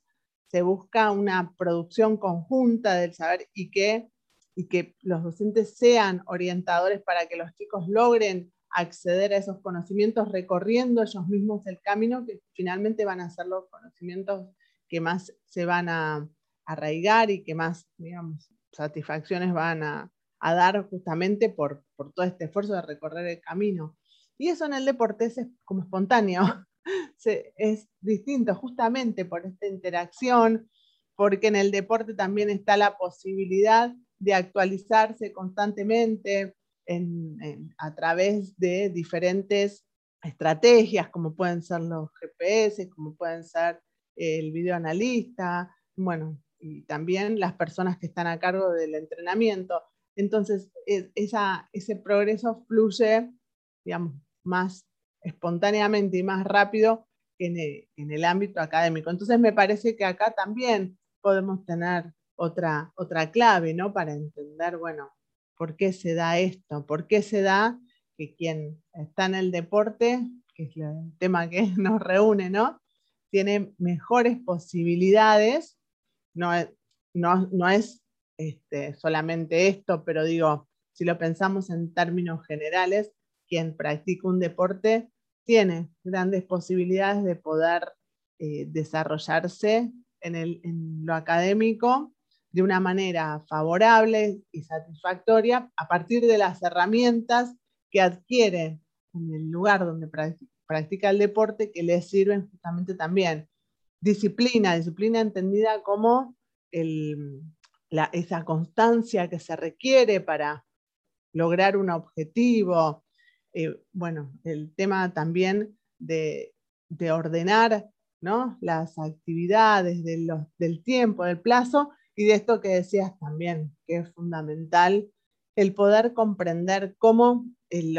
B: Se busca una producción conjunta del saber y que, y que los docentes sean orientadores para que los chicos logren acceder a esos conocimientos recorriendo ellos mismos el camino que finalmente van a ser los conocimientos que más se van a arraigar y que más, digamos, satisfacciones van a, dar justamente por, todo este esfuerzo de recorrer el camino. Y eso en el deporte es como espontáneo, <laughs> es distinto justamente por esta interacción, porque en el deporte también está la posibilidad de actualizarse constantemente, a través de diferentes estrategias, como pueden ser los GPS, como pueden ser el videoanalista, bueno, y también las personas que están a cargo del entrenamiento. Entonces, e, ese progreso fluye, digamos, más espontáneamente y más rápido que en el, ámbito académico. Entonces, me parece que acá también podemos tener otra, otra clave, ¿no? Para entender, bueno, por qué se da esto, por qué se da que quien está en el deporte, que es el tema que <laughs> nos reúne, ¿no? Tiene mejores posibilidades, no es, no, es este, solamente esto, pero digo, si lo pensamos en términos generales, quien practica un deporte tiene grandes posibilidades de poder eh, desarrollarse en, lo académico de una manera favorable y satisfactoria a partir de las herramientas que adquiere en el lugar donde practica el deporte que le sirven justamente también. Disciplina, disciplina entendida como esa constancia que se requiere para lograr un objetivo. Eh, bueno, el tema también de, ordenar ¿no? las actividades del tiempo, del plazo, y de esto que decías también, que es fundamental, el poder comprender cómo el,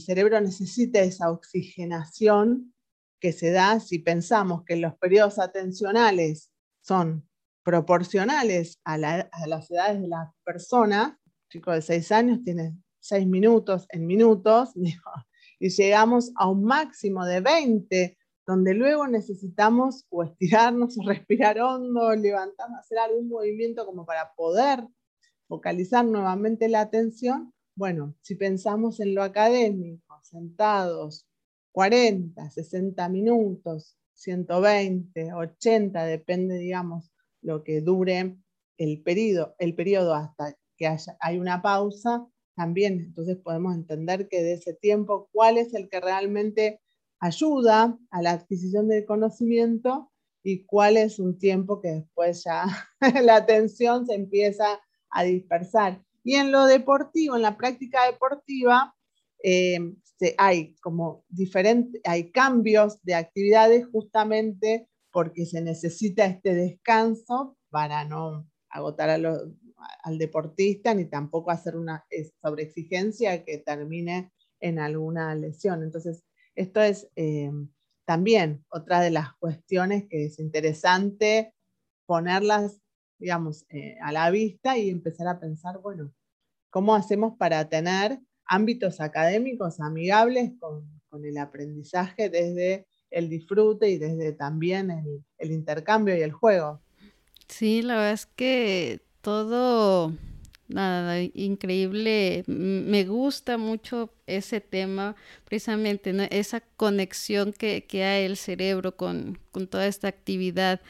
B: cerebro necesita esa oxigenación que se da si pensamos que los periodos atencionales son proporcionales a, las edades de la persona, chico de 6 años tiene 6 minutos en minutos, <laughs> y llegamos a un máximo de 20 donde luego necesitamos o estirarnos o <laughs> respirar hondo, levantarnos, hacer algún movimiento como para poder focalizar nuevamente la atención. Bueno, si pensamos en lo académico, sentados 40, 60 minutos, 120, 80, depende, digamos, lo que dure el periodo, el hasta que haya, hay una pausa, también entonces podemos entender que de ese tiempo, cuál es el que realmente ayuda a la adquisición del conocimiento y cuál es un tiempo que después ya <laughs> la atención se empieza a dispersar. Y en lo deportivo, en la práctica deportiva, eh, hay como diferentes, hay cambios de actividades justamente porque se necesita este descanso para no agotar al deportista ni tampoco hacer una sobreexigencia que termine en alguna lesión. Entonces, esto es eh, también otra de las cuestiones que es interesante ponerlas, digamos, eh, a la vista y empezar a pensar, bueno, ¿cómo hacemos para tener ámbitos académicos amigables con, el aprendizaje desde el disfrute y desde también el, el intercambio y el juego?
A: Sí, la verdad es que todo Nada, increíble. Me gusta mucho ese tema, precisamente, esa conexión que, que hay el cerebro con, con toda esta actividad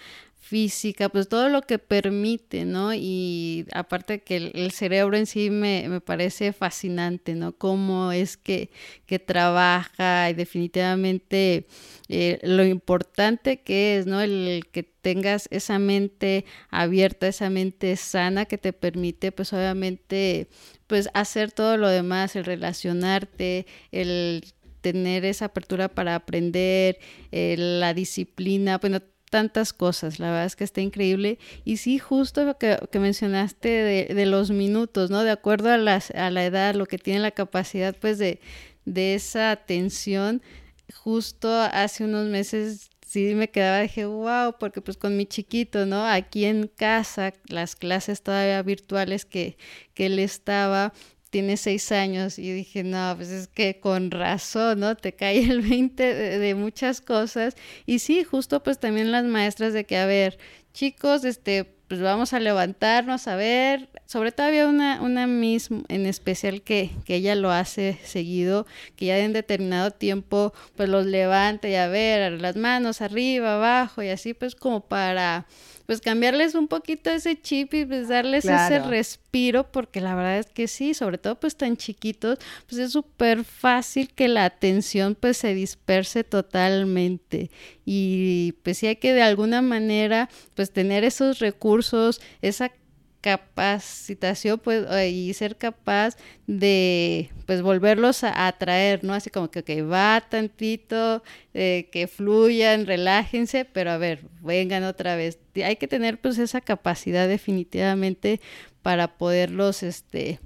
A: física, pues todo lo que permite, ¿no? Y aparte que el, cerebro en sí me, parece fascinante, ¿no? Cómo es que, que trabaja y definitivamente eh, lo importante que es, ¿no? El que tengas esa mente abierta, esa mente sana que te permite, pues obviamente, pues hacer todo lo demás, el relacionarte, el tener esa apertura para aprender, eh, la disciplina, bueno, tantas cosas, la verdad es que está increíble. Y sí, justo lo que, mencionaste de, los minutos, ¿no? De acuerdo a, las, a la edad, lo que tiene la capacidad, pues, de, de esa atención. Justo hace unos meses sí me quedaba, dije, wow, porque pues con mi chiquito, ¿no? Aquí en casa, las clases todavía virtuales que, que él estaba, tiene seis años y dije, no, pues es que con razón, ¿no? Te cae el <laughs> 20 de, muchas cosas. Y sí, justo pues también las maestras de que, a ver, chicos, este, pues vamos a levantarnos a ver. Sobre todo había una, una Miss en especial que, que ella lo hace seguido, que ya en determinado tiempo pues los levanta y a ver, las manos arriba, abajo y así pues como para pues cambiarles un poquito ese chip y pues darles ese respiro, porque la verdad es que sí, sobre todo pues tan chiquitos, pues es súper fácil que la atención pues se disperse totalmente. Y pues sí hay que de alguna manera pues tener esos recursos, esa capacitación pues, y ser capaz de pues volverlos a atraer, ¿no? Así como que va tantito, eh, que fluyan, relájense, pero a ver, vengan otra vez. Hay que tener pues esa capacidad definitivamente para poderlos este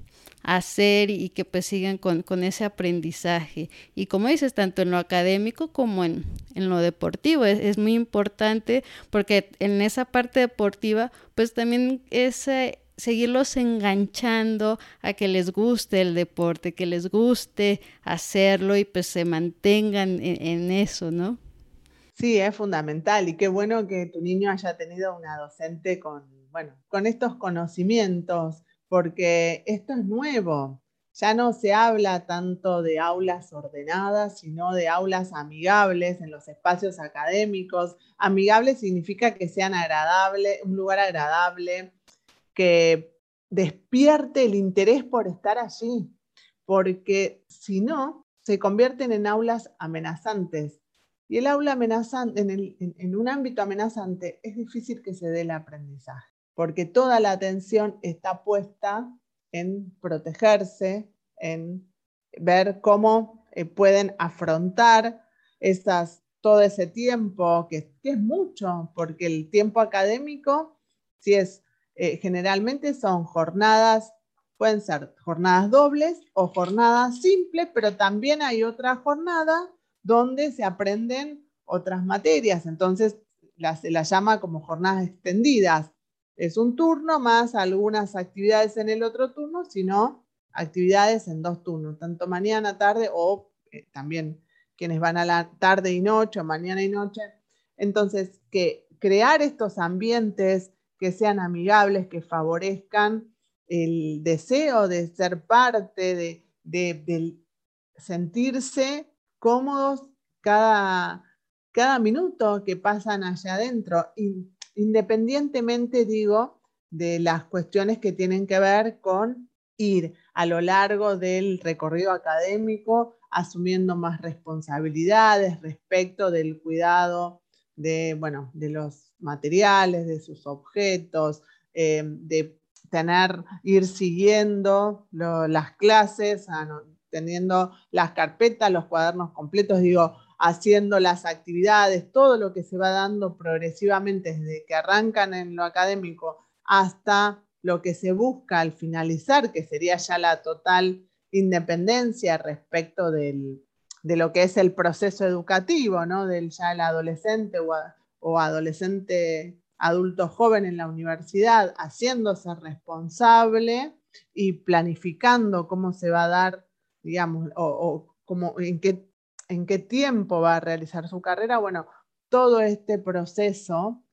A: hacer y que pues sigan con, ese aprendizaje. Y como dices, tanto en lo académico como en, lo deportivo, es, muy importante porque en esa parte deportiva pues también es seguirlos enganchando a que les guste el deporte, que les guste hacerlo y pues se mantengan en, en eso, ¿no?
B: Sí, es fundamental y qué bueno que tu niño haya tenido una docente con, bueno, con estos conocimientos porque esto es nuevo. Ya no se habla tanto de aulas ordenadas, sino de aulas amigables en los espacios académicos. Amigable significa que sean agradables, un lugar agradable, que despierte el interés por estar allí, porque si no, se convierten en aulas amenazantes. Y el aula amenazante, en un ámbito amenazante, es difícil que se dé el aprendizaje porque toda la atención está puesta en protegerse, en ver cómo eh, pueden afrontar esas, todo ese tiempo, que, es mucho, porque el tiempo académico, si es, eh, generalmente son jornadas, pueden ser jornadas dobles o jornadas simples, pero también hay otra jornada donde se aprenden otras materias, entonces se las llama como jornadas extendidas es un turno más algunas actividades en el otro turno, sino actividades en dos turnos, tanto mañana, tarde o eh, también quienes van a la tarde y noche o mañana y noche. Entonces, que crear estos ambientes que sean amigables, que favorezcan el deseo de ser parte, de, de, sentirse cómodos cada, cada minuto que pasan allá adentro. Y independientemente, digo, de las cuestiones que tienen que ver con ir a lo largo del recorrido académico asumiendo más responsabilidades respecto del cuidado de, bueno, de los materiales, de sus objetos, eh, de tener, ir siguiendo las clases, ah, teniendo las carpetas, los cuadernos completos, digo, haciendo las actividades, todo lo que se va dando progresivamente desde que arrancan en lo académico hasta lo que se busca al finalizar, que sería ya la total independencia respecto de lo que es el proceso educativo, ¿no? Del ya el adolescente o, o adolescente adulto joven en la universidad, haciéndose responsable y planificando cómo se va a dar, digamos, o, o cómo, en qué en qué tiempo va a realizar su carrera. Bueno, todo este proceso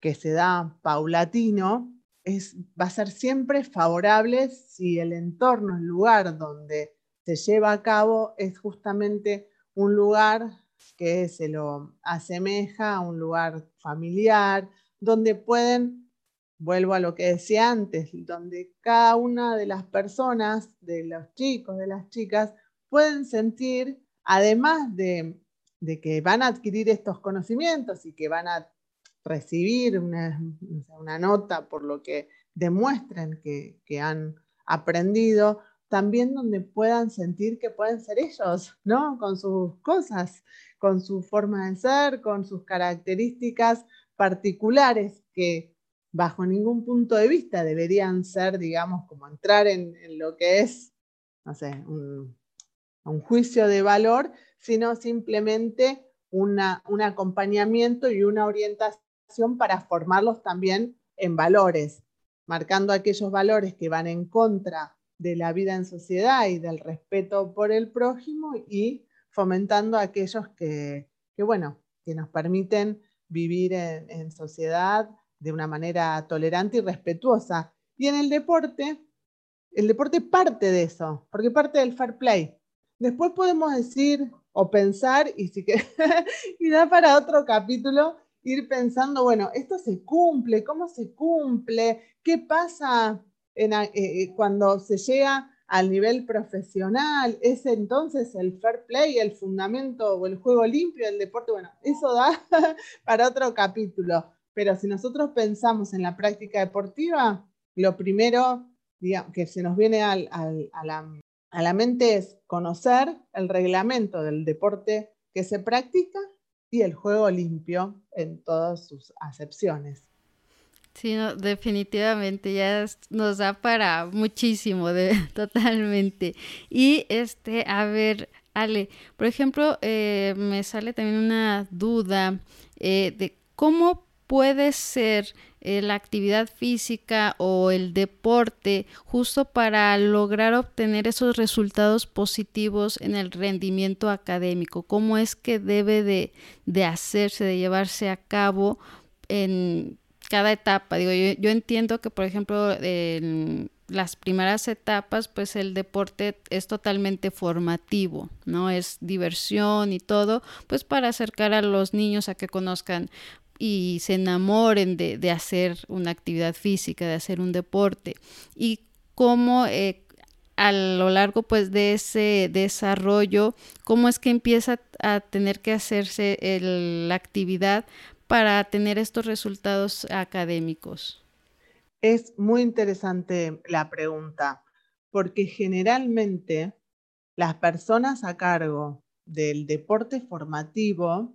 B: que se da paulatino es, va a ser siempre favorable si el entorno, el lugar donde se lleva a cabo es justamente un lugar que se lo asemeja a un lugar familiar, donde pueden, vuelvo a lo que decía antes, donde cada una de las personas, de los chicos, de las chicas, pueden sentir además de, que van a adquirir estos conocimientos y que van a recibir una, nota por lo que demuestren que, han aprendido, también donde puedan sentir que pueden ser ellos, ¿no? Con sus cosas, con su forma de ser, con sus características particulares que bajo ningún punto de vista deberían ser, digamos, como entrar en, en lo que es, no sé, un, un juicio de valor, sino simplemente una, un acompañamiento y una orientación para formarlos también en valores, marcando aquellos valores que van en contra de la vida en sociedad y del respeto por el prójimo y fomentando aquellos que, bueno, que nos permiten vivir en, sociedad de una manera tolerante y respetuosa. Y en el deporte, el deporte parte de eso, porque parte del fair play. Después podemos decir o pensar, y, si que, <laughs> y da para otro capítulo, ir pensando, bueno, esto se cumple, ¿cómo se cumple? ¿Qué pasa eh, eh, cuando se llega al nivel profesional? ¿Es entonces el fair play el fundamento o el juego limpio del deporte? Bueno, eso da <laughs> para otro capítulo. Pero si nosotros pensamos en la práctica deportiva, lo primero que se nos viene a, la, a la mente es conocer el reglamento del deporte que se practica y el juego limpio en todas sus acepciones.
A: Sí, definitivamente ya nos da para muchísimo, <laughs> totalmente. Y este, a ver, Ale, por ejemplo, eh, me sale también una duda eh, de cómo puede ser eh, la actividad física o el deporte justo para lograr obtener esos resultados positivos en el rendimiento académico? ¿Cómo es que debe de, de hacerse, de llevarse a cabo en cada etapa? Digo, yo, yo entiendo que, por ejemplo, en las primeras etapas, pues el deporte es totalmente formativo, ¿no? Es diversión y todo, pues para acercar a los niños a que conozcan y se enamoren de, hacer una actividad física, de hacer un deporte. Y cómo eh, a lo largo pues de ese desarrollo, cómo es que empieza a tener que hacerse la actividad para tener estos resultados académicos.
B: Es muy interesante la pregunta, porque generalmente las personas a cargo del deporte formativo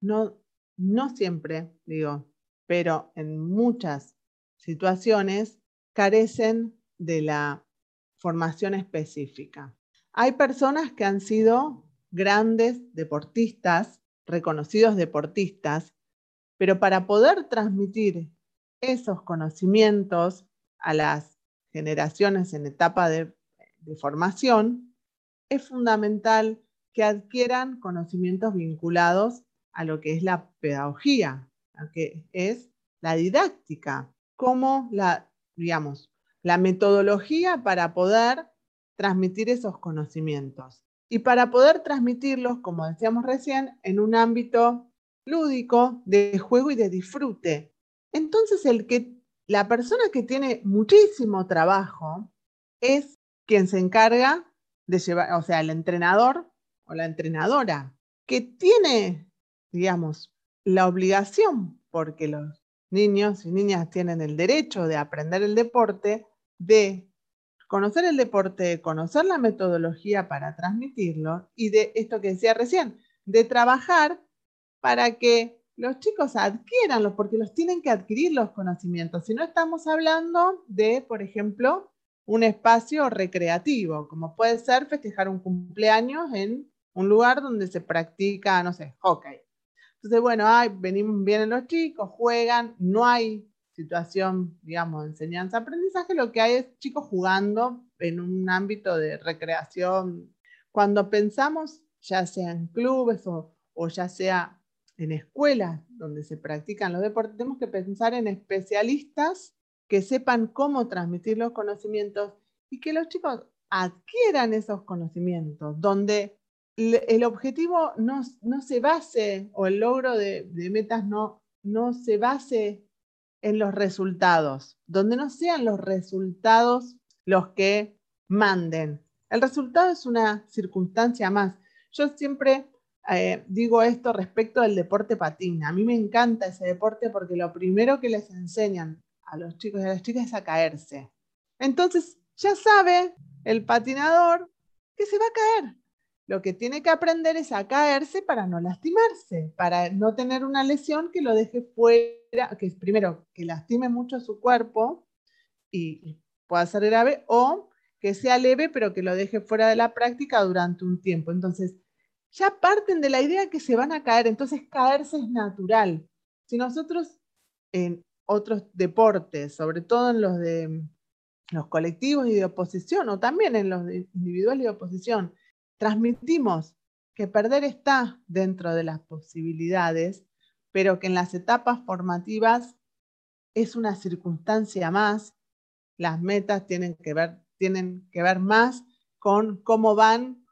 B: no, no siempre, digo, pero en muchas situaciones carecen de la formación específica. Hay personas que han sido grandes deportistas, reconocidos deportistas, pero para poder transmitir esos conocimientos a las generaciones en etapa de, de formación, es fundamental que adquieran conocimientos vinculados a lo que es la pedagogía, que es la didáctica, como la, digamos, la metodología para poder transmitir esos conocimientos. Y para poder transmitirlos, como decíamos recién, en un ámbito lúdico, de juego y de disfrute. Entonces, el que, la persona que tiene muchísimo trabajo es quien se encarga de llevar, o sea, el entrenador o la entrenadora, que tiene digamos, la obligación, porque los niños y niñas tienen el derecho de aprender el deporte, de conocer el deporte, conocer la metodología para transmitirlo y de esto que decía recién, de trabajar para que los chicos adquieran, porque los tienen que adquirir los conocimientos. Si no estamos hablando de, por ejemplo, un espacio recreativo, como puede ser festejar un cumpleaños en un lugar donde se practica, no sé, hockey. Entonces, bueno, venimos, vienen los chicos, juegan, no hay situación, digamos, de enseñanza-aprendizaje, lo que hay es chicos jugando en un ámbito de recreación. Cuando pensamos, ya sea en clubes o, o ya sea en escuelas donde se practican los deportes, tenemos que pensar en especialistas que sepan cómo transmitir los conocimientos y que los chicos adquieran esos conocimientos, donde el objetivo no, se base, o el logro de, metas no, no se base en los resultados, donde no sean los resultados los que manden. El resultado es una circunstancia más. Yo siempre eh, digo esto respecto del deporte patina. A mí me encanta ese deporte porque lo primero que les enseñan a los chicos y a las chicas es a caerse. Entonces, ya sabe el patinador que se va a caer. Lo que tiene que aprender es a caerse para no lastimarse, para no tener una lesión que lo deje fuera, que primero que lastime mucho su cuerpo y pueda ser grave, o que sea leve pero que lo deje fuera de la práctica durante un tiempo. Entonces, ya parten de la idea que se van a caer, entonces caerse es natural. Si nosotros en otros deportes, sobre todo en los de los colectivos y de oposición, o también en los individuales y de oposición, transmitimos que perder está dentro de las posibilidades, pero que en las etapas formativas es una circunstancia más, las metas tienen que ver, tienen que ver más con cómo van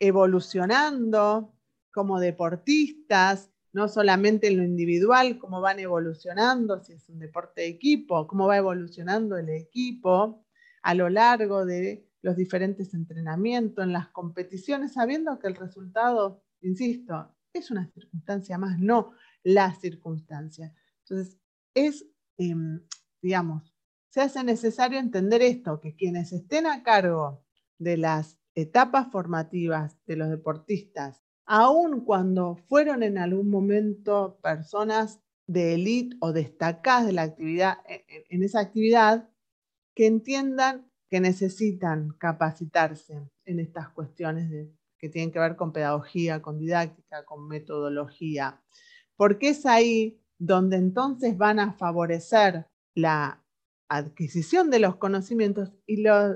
B: evolucionando como deportistas, no solamente en lo individual, cómo van evolucionando, si es un deporte de equipo, cómo va evolucionando el equipo a lo largo de los diferentes entrenamientos, en las competiciones, sabiendo que el resultado, insisto, es una circunstancia más, no la circunstancia. Entonces, es, em, digamos, se hace necesario entender esto, que quienes estén a cargo de las etapas formativas de los deportistas, aun cuando fueron en algún momento personas de élite o destacadas de la actividad, en esa actividad, que entiendan que necesitan capacitarse en estas cuestiones que tienen que ver con pedagogía, con didáctica, con metodología, porque es ahí donde entonces van a favorecer la adquisición de los conocimientos y los,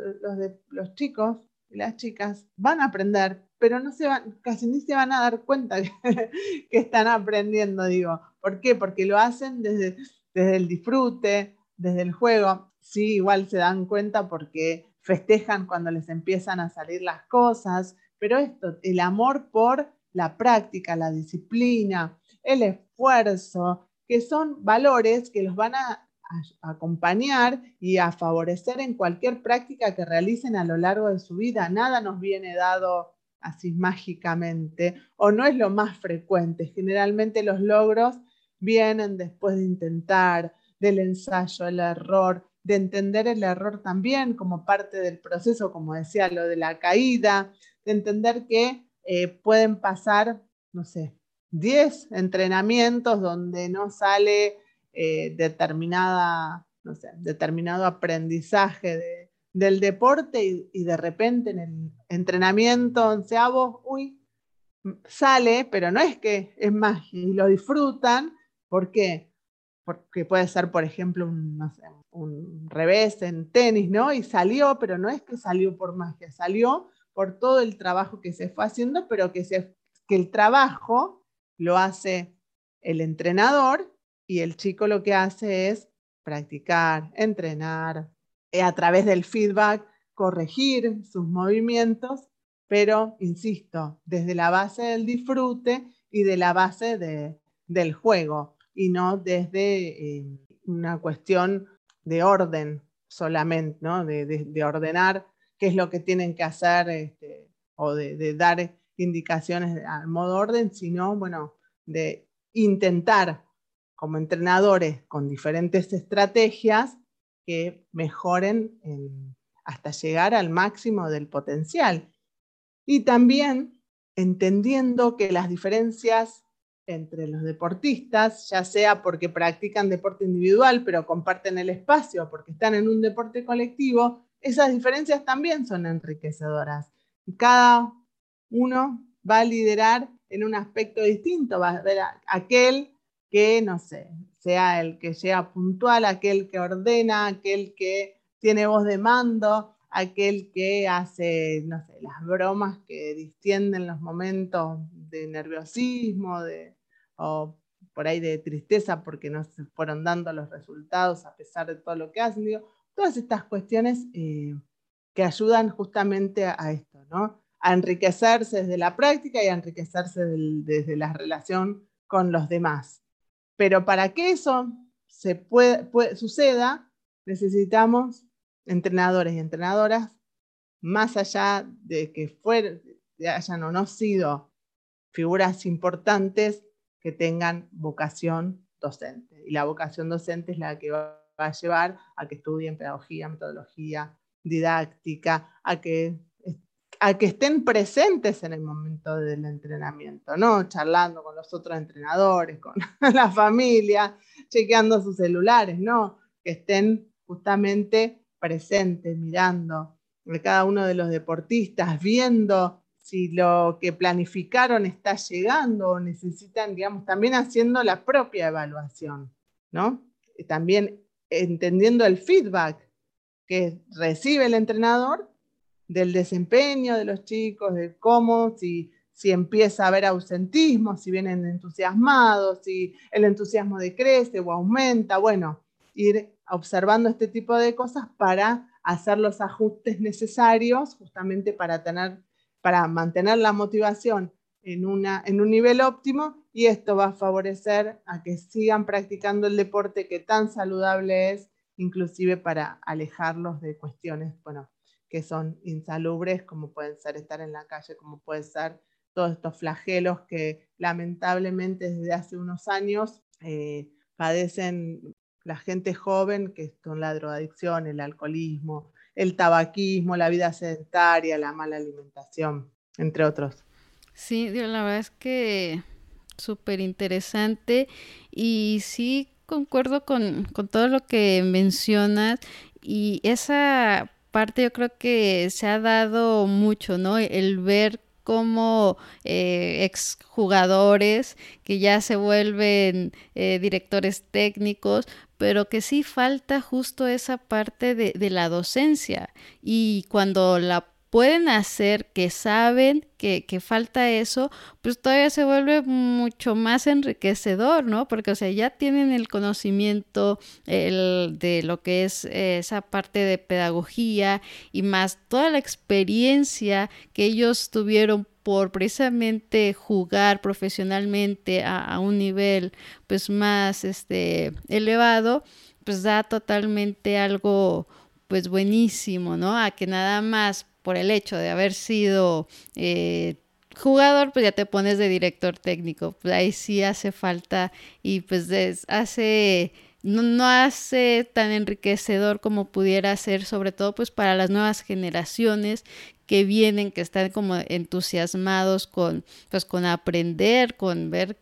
B: los chicos y las chicas van a aprender, pero no se van, casi ni se van a dar cuenta <laughs> que, están aprendiendo, digo. ¿Por qué? Porque lo hacen desde, desde el disfrute, desde el juego sí, igual se dan cuenta porque festejan cuando les empiezan a salir las cosas, pero esto, el amor por la práctica, la disciplina, el esfuerzo, que son valores que los van a, acompañar y a favorecer en cualquier práctica que realicen a lo largo de su vida. Nada nos viene dado así mágicamente o no es lo más frecuente. Generalmente los logros vienen después de intentar, del ensayo, el error, de entender el error también como parte del proceso, como decía, lo de la caída, de entender que eh, pueden pasar, no sé, 10 entrenamientos donde no sale eh, determinada, no sé, determinado aprendizaje del deporte y, de repente en el entrenamiento onceavo, uy, sale, pero no es que es más, y lo disfrutan, ¿por qué? Porque puede ser, por ejemplo, un, revés en tenis, ¿no? Y salió, pero no es que salió por magia, salió por todo el trabajo que se fue haciendo, pero que, el trabajo lo hace el entrenador y el chico lo que hace es practicar, entrenar, eh, a través del feedback corregir sus movimientos, pero, insisto, desde la base del disfrute y de la base de, del juego, y no desde eh, una cuestión de orden solamente, ¿no? de, ordenar qué es lo que tienen que hacer este, o de, dar indicaciones al modo orden, sino, bueno, de intentar como entrenadores con diferentes estrategias que mejoren hasta llegar al máximo del potencial. Y también entendiendo que las diferencias entre los deportistas, ya sea porque practican deporte individual, pero comparten el espacio, porque están en un deporte colectivo, esas diferencias también son enriquecedoras. Cada uno va a liderar en un aspecto distinto, va a ver aquel que, no sé, sea el que sea puntual, aquel que ordena, aquel que tiene voz de mando, aquel que hace, no sé, las bromas que distienden los momentos de nerviosismo, de, o por ahí de tristeza porque no se fueron dando los resultados a pesar de todo lo que hacen. Todas estas cuestiones eh, que ayudan justamente a, esto, ¿no? A enriquecerse desde la práctica y a enriquecerse desde la relación con los demás. Pero para que eso se puede, suceda, necesitamos entrenadores y entrenadoras, más allá de que fueran, hayan o no sido figuras importantes, que tengan vocación docente. Y la vocación docente es la que va a llevar a que estudien pedagogía, metodología, didáctica, a que, a que estén presentes en el momento del entrenamiento, ¿no? Charlando con los otros entrenadores, <laughs> con la familia, chequeando sus celulares, ¿no? Que estén justamente presentes, mirando de cada uno de los deportistas, viendo si lo que planificaron está llegando o necesitan, digamos, también haciendo la propia evaluación, ¿no? También entendiendo el feedback que recibe el entrenador del desempeño de los chicos, de cómo, si, si empieza a haber ausentismo, si vienen entusiasmados, si el entusiasmo decrece o aumenta, bueno, ir observando este tipo de cosas para hacer los ajustes necesarios justamente para tener para mantener la motivación en, una, en un nivel óptimo y esto va a favorecer a que sigan practicando el deporte que tan saludable es, inclusive para alejarlos de cuestiones, bueno, que son insalubres, como pueden ser estar en la calle, como pueden ser todos estos flagelos que lamentablemente desde hace unos años eh, padecen la gente joven, que son la drogadicción, el alcoholismo, el tabaquismo, la vida sedentaria, la mala alimentación, entre otros.
A: Sí, la verdad es que súper interesante y sí concuerdo con, con todo lo que mencionas y esa parte yo creo que se ha dado mucho, ¿no? El ver cómo eh, exjugadores que ya se vuelven eh, directores técnicos, pero que sí falta justo esa parte de la docencia. Y cuando la pueden hacer, que saben que, que, falta eso, pues todavía se vuelve mucho más enriquecedor, ¿no? Porque, o sea, ya tienen el conocimiento el, de lo que es esa parte de pedagogía y más toda la experiencia que ellos tuvieron por precisamente jugar profesionalmente a, un nivel pues más este elevado, pues da totalmente algo pues buenísimo, ¿no? A que nada más por el hecho de haber sido eh, jugador, pues ya te pones de director técnico. Pues ahí sí hace falta y pues hace no, hace tan enriquecedor como pudiera ser, sobre todo pues para las nuevas generaciones que vienen, que están como entusiasmados con, pues con aprender, con ver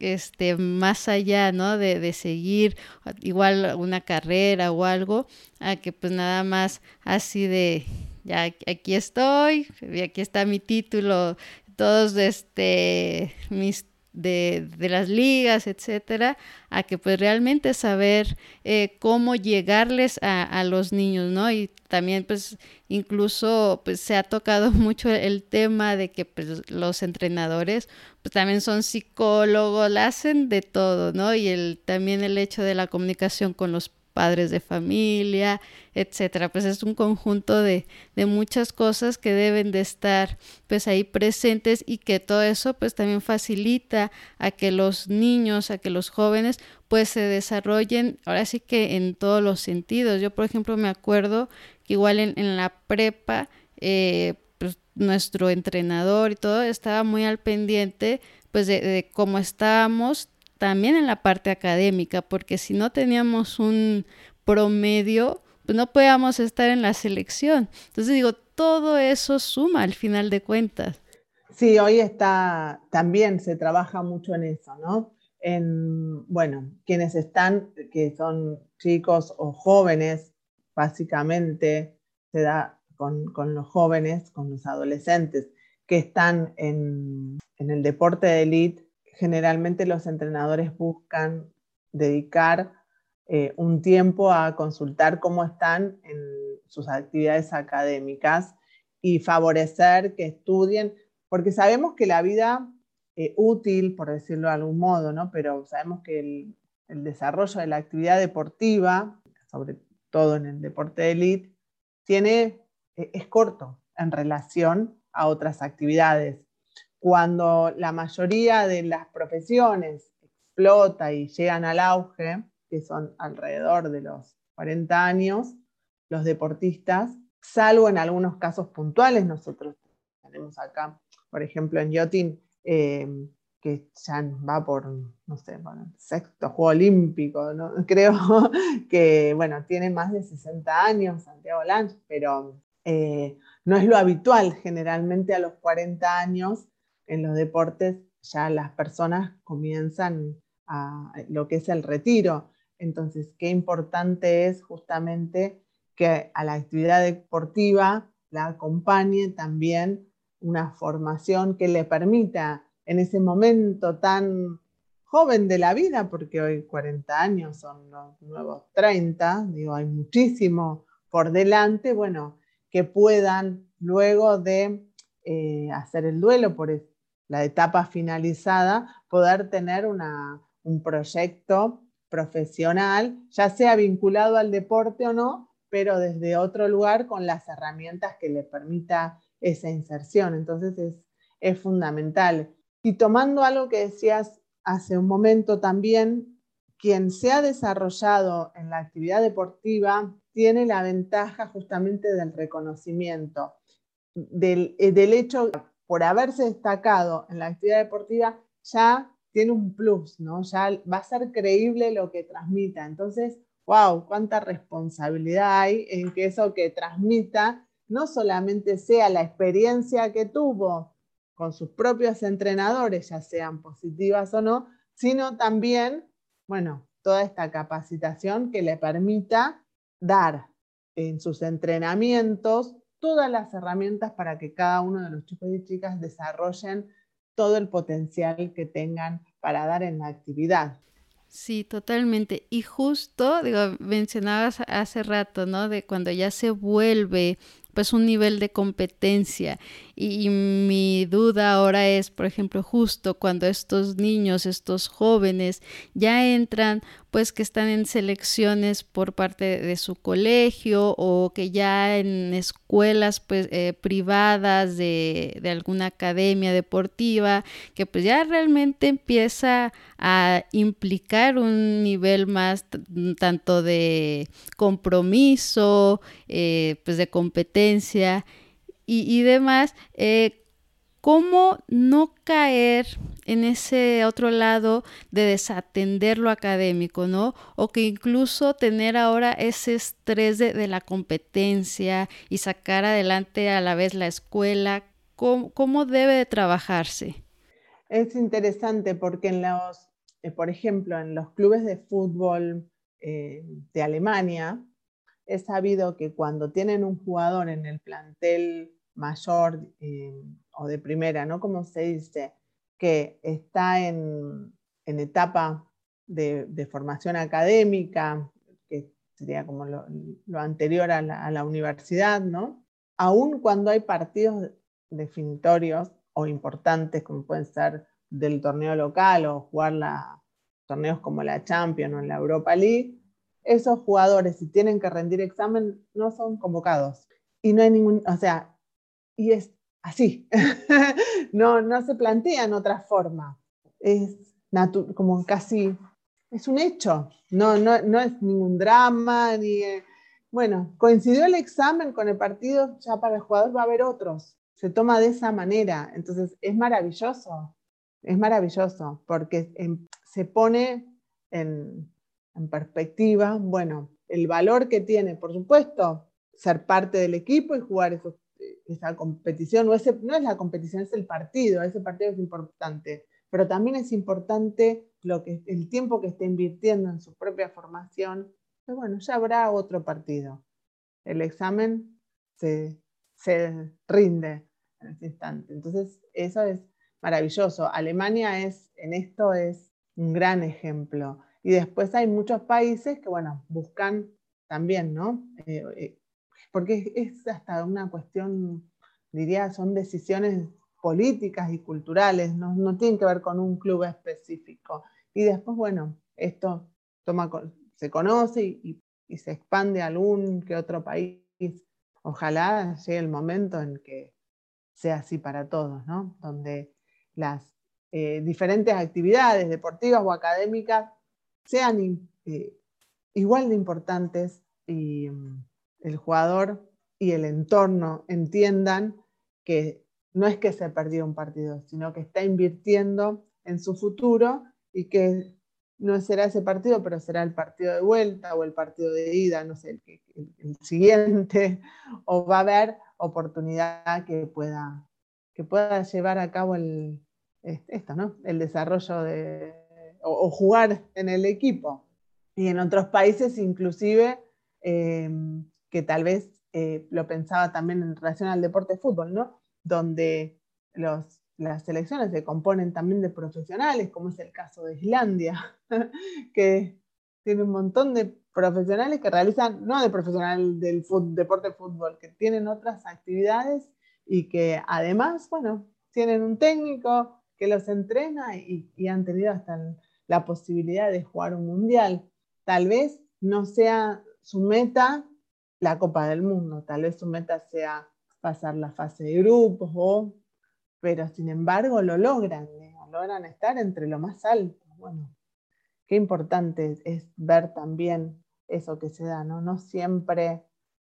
A: este más allá, ¿no? De, de, seguir igual una carrera o algo, a que pues nada más así de ya aquí estoy, aquí está mi título, todos este mis de, de, las ligas, etcétera, a que pues realmente saber eh, cómo llegarles a, a, los niños, ¿no? Y también pues incluso pues se ha tocado <laughs> mucho el tema de que pues los entrenadores pues también son psicólogos, hacen de todo, ¿no? Y el, también el hecho de la comunicación con los padres de familia, etcétera. Pues es un conjunto de, de, muchas cosas que deben de estar pues ahí presentes y que todo eso pues también facilita a que los niños, a que los jóvenes pues se desarrollen ahora sí que en todos los sentidos. Yo por ejemplo me acuerdo que igual en, en la prepa eh, pues, nuestro entrenador y todo estaba muy al pendiente pues de, de cómo estábamos también en la parte académica, porque si no teníamos un promedio, pues no podíamos estar en la selección. Entonces digo, todo eso suma al final de cuentas.
B: Sí, hoy está, también se trabaja mucho en eso, ¿no? En, bueno, quienes están, que son chicos o jóvenes, básicamente se da con, con los jóvenes, con los adolescentes que están en, en el deporte de élite, generalmente los entrenadores buscan dedicar eh, un tiempo a consultar cómo están en sus actividades académicas y favorecer que estudien, porque sabemos que la vida eh, útil, por decirlo de algún modo, ¿no? pero sabemos que el, desarrollo de la actividad deportiva, sobre todo en el deporte de élite, tiene, eh, es corto en relación a otras actividades cuando la mayoría de las profesiones explota y llegan al auge, que son alrededor de los 40 años, los deportistas, salvo en algunos casos puntuales, nosotros tenemos acá, por ejemplo, en Yotin, eh, que ya va por, no sé, bueno, sexto Juego Olímpico, <laughs> creo que, bueno, tiene más de 60 años Santiago Lange, pero eh, no es lo habitual, generalmente a los 40 años en los deportes ya las personas comienzan a lo que es el retiro. Entonces, qué importante es justamente que a la actividad deportiva la acompañe también una formación que le permita en ese momento tan joven de la vida, porque hoy 40 años son los nuevos 30, digo, hay muchísimo por delante, bueno, que puedan luego de eh, hacer el duelo por la etapa finalizada, poder tener un proyecto profesional, ya sea vinculado al deporte o no, pero desde otro lugar con las herramientas que le permita esa inserción. Entonces es, es fundamental. Y tomando algo que decías hace un momento también, quien se ha desarrollado en la actividad deportiva tiene la ventaja justamente del reconocimiento, del, eh, del hecho por haberse destacado en la actividad deportiva, ya tiene un plus, ¿no? Ya va a ser creíble lo que transmita. Entonces, wow, cuánta responsabilidad hay en que eso que transmita no solamente sea la experiencia que tuvo con sus propios entrenadores, ya sean positivas o no, sino también, bueno, toda esta capacitación que le permita dar en sus entrenamientos todas las herramientas para que cada uno de los chicos y chicas desarrollen todo el potencial que tengan para dar en la actividad.
A: Sí, totalmente. Y justo, digo, mencionabas hace rato, ¿no? De cuando ya se vuelve pues un nivel de competencia. Y, mi duda ahora es, por ejemplo, justo cuando estos niños, estos jóvenes ya entran, pues que están en selecciones por parte de su colegio o que ya en escuelas pues eh, privadas de, de alguna academia deportiva, que pues ya realmente empieza a implicar un nivel más tanto de compromiso, eh, pues de competencia y, demás, eh, ¿cómo no caer en ese otro lado de desatender lo académico, ¿no? O que incluso tener ahora ese estrés de, la competencia y sacar adelante a la vez la escuela, ¿cómo, debe de trabajarse?
B: Es interesante porque en los, eh, por ejemplo, en los clubes de fútbol eh, de Alemania, he sabido que cuando tienen un jugador en el plantel mayor eh, o de primera, ¿no? Como se dice, que está en, etapa de, formación académica, que sería como lo, anterior a la, universidad, ¿no? Aún cuando hay partidos definitorios o importantes, como pueden ser del torneo local o jugar torneos como la Champions o la Europa League, esos jugadores, si tienen que rendir examen, no son convocados. Y no hay ningún, o sea, y es así. <laughs> no, no se plantea en otra forma. Es como casi, es un hecho. No, no, no es ningún drama, ni... Eh, bueno, coincidió el examen con el partido, ya para el jugador va a haber otros. Se toma de esa manera. Entonces, es maravilloso. Es maravilloso porque se pone en, en perspectiva, bueno, el valor que tiene, por supuesto, ser parte del equipo y jugar esos esa competición, no, ese, no es la competición, es el partido, ese partido es importante, pero también es importante lo que, el tiempo que esté invirtiendo en su propia formación, pues bueno, ya habrá otro partido. El examen se, se rinde en ese instante. Entonces, eso es maravilloso. Alemania es, en esto es un gran ejemplo. Y después hay muchos países que, bueno, buscan también, ¿no? Eh, eh, porque es hasta una cuestión, diría, son decisiones políticas y culturales, no, no tienen que ver con un club específico. Y después, bueno, esto toma, se conoce y, se expande a algún que otro país. Ojalá llegue el momento en que sea así para todos, ¿no? Donde las eh, diferentes actividades deportivas o académicas sean eh, igual de importantes y, el jugador y el entorno entiendan que no es que se perdió un partido, sino que está invirtiendo en su futuro y que no será ese partido, pero será el partido de vuelta o el partido de ida, no sé, el, siguiente, <laughs> o va a haber oportunidad que pueda, que pueda llevar a cabo el, esto, ¿no? el desarrollo de, o, jugar en el equipo. Y en otros países inclusive eh, que tal vez eh, lo pensaba también en relación al deporte de fútbol, ¿no? donde los, las selecciones se componen también de profesionales, como es el caso de Islandia, <laughs> que tiene un montón de profesionales que realizan, no de profesional del deporte de fútbol, que tienen otras actividades y que además, bueno, tienen un técnico que los entrena y, y han tenido hasta la posibilidad de jugar un mundial. Tal vez no sea su meta la Copa del Mundo, tal vez su meta sea pasar la fase de grupos, pero sin embargo lo logran, logran estar entre lo más alto. Bueno, qué importante es ver también eso que se da, ¿no? No siempre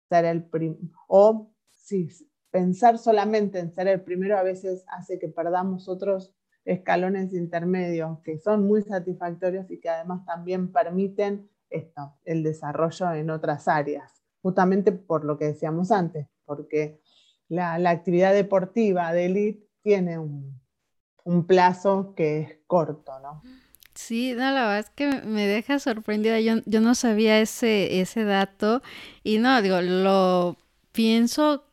B: ser el primero, o sí, pensar solamente en ser el primero a veces hace que perdamos otros escalones intermedios que son muy satisfactorios y que además también permiten esto, el desarrollo en otras áreas, justamente por lo que decíamos antes, porque la, actividad deportiva de élite tiene un, plazo que es corto, ¿no?
A: Sí, no, la verdad es que me deja sorprendida. Yo, yo no sabía ese, ese dato y no, digo, lo pienso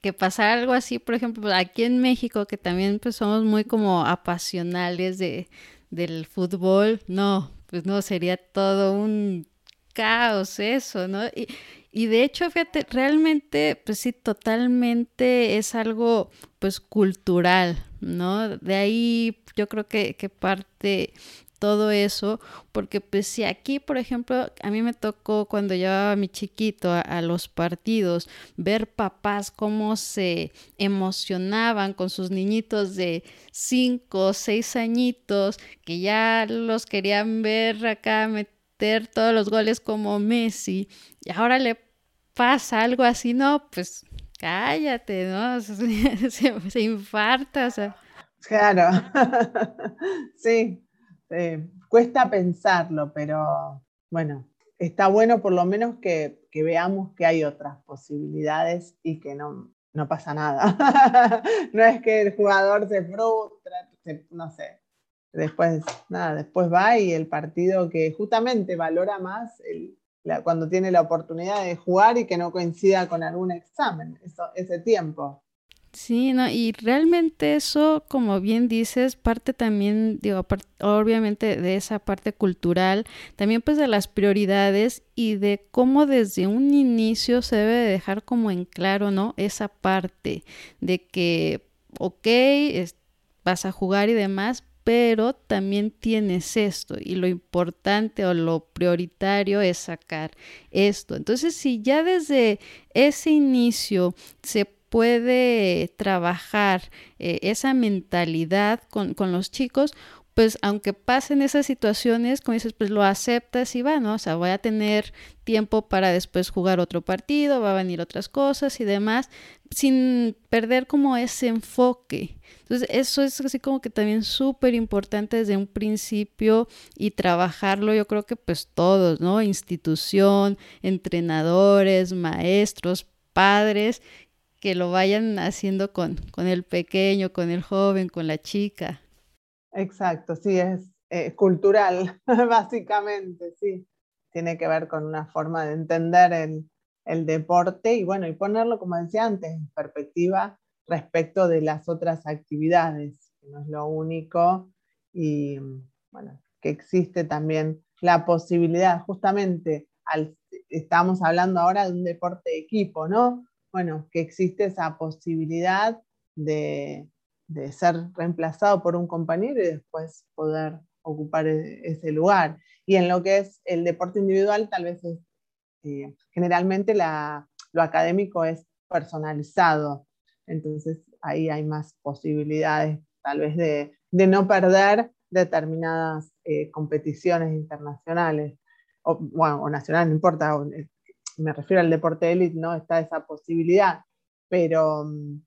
A: que pasar algo así, por ejemplo, aquí en México, que también pues somos muy como apasionales de, del fútbol, no, pues no, sería todo un caos eso, ¿no? Y, y de hecho, fíjate, realmente, pues sí, totalmente es algo, pues, cultural, ¿no? De ahí yo creo que, parte todo eso, porque pues si aquí, por ejemplo, a mí me tocó cuando llevaba a mi chiquito a, los partidos, ver papás cómo se emocionaban con sus niñitos de 5 o 6 añitos, que ya los querían ver acá meter todos los goles como Messi, y ahora le pasa algo así, no, pues cállate, ¿no? <laughs> Se, infarta.
B: Claro, <laughs> sí, eh, cuesta pensarlo, pero bueno, está bueno por lo menos que, veamos que hay otras posibilidades y que no, no pasa nada. <laughs> no es que el jugador se frustra, no sé. Después, nada, después va y el partido que justamente valora más cuando tiene la oportunidad de jugar y que no coincida con algún examen, ese tiempo.
A: Sí, no, y realmente eso, como bien dices, parte también, digo, obviamente de esa parte cultural, también pues de las prioridades y de cómo desde un inicio se debe dejar como en claro, ¿no? Esa parte de que, ok, vas a jugar y demás, pero también tienes esto y lo importante o lo prioritario es sacar esto. Entonces, si ya desde ese inicio se puede trabajar eh, esa mentalidad con, con, los chicos, pues aunque pasen esas situaciones, como dices, pues lo aceptas y va, ¿no? O sea, voy a tener tiempo para después jugar otro partido, va a venir otras cosas y demás, sin perder como ese enfoque. Entonces, eso es así como que también súper importante desde un principio y trabajarlo, yo creo que pues todos, ¿no? Institución, entrenadores, maestros, padres, que lo vayan haciendo con, con el pequeño, con el joven, con la chica.
B: Exacto, sí, es eh, cultural, <laughs> básicamente, sí. Tiene que ver con una forma de entender el, el deporte y bueno, y ponerlo, como decía antes, en perspectiva respecto de las otras actividades, que no es lo único y bueno, que existe también la posibilidad, justamente, al, estamos hablando ahora de un deporte de equipo, ¿no? bueno, que existe esa posibilidad de, ser reemplazado por un compañero y después poder ocupar e, ese lugar. Y en lo que es el deporte individual, tal vez es, eh, generalmente lo académico es personalizado, entonces ahí hay más posibilidades tal vez de, no perder determinadas eh, competiciones internacionales, o, bueno, o nacionales, no importa, eh, me refiero al deporte élite, no está esa posibilidad, pero mm,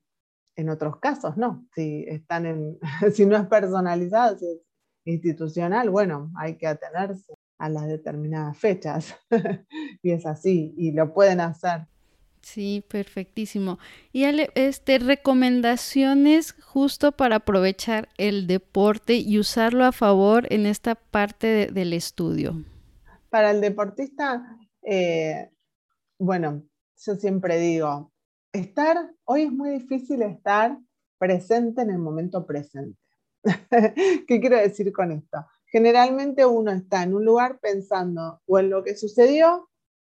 B: en otros casos no. Si, están en, <laughs> si no es personalizado, si es institucional, bueno, hay que atenerse a las determinadas fechas. <laughs> y es así, y lo pueden hacer.
A: Sí, perfectísimo. Y este, recomendaciones justo para aprovechar el deporte y usarlo a favor en esta parte del estudio.
B: Para el deportista, eh, bueno, yo siempre digo, estar, hoy es muy difícil estar presente en el momento presente. <laughs> ¿Qué quiero decir con esto? Generalmente uno está en un lugar pensando o en lo que sucedió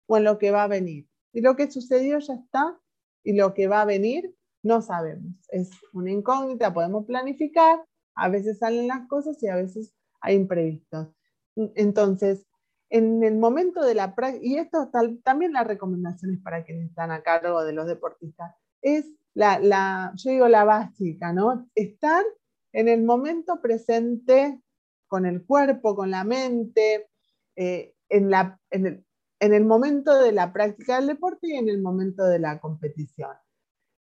B: o en lo que va a venir. Y lo que sucedió ya está y lo que va a venir no sabemos. Es una incógnita, podemos planificar, a veces salen las cosas y a veces hay imprevistos. Entonces, en el momento de la práctica, y esto también las recomendaciones para quienes están a cargo de los deportistas, es la, la, yo digo la básica, ¿no? Estar en el momento presente con el cuerpo, con la mente, eh, en, la, en, el, en el momento de la práctica del deporte y en el momento de la competición.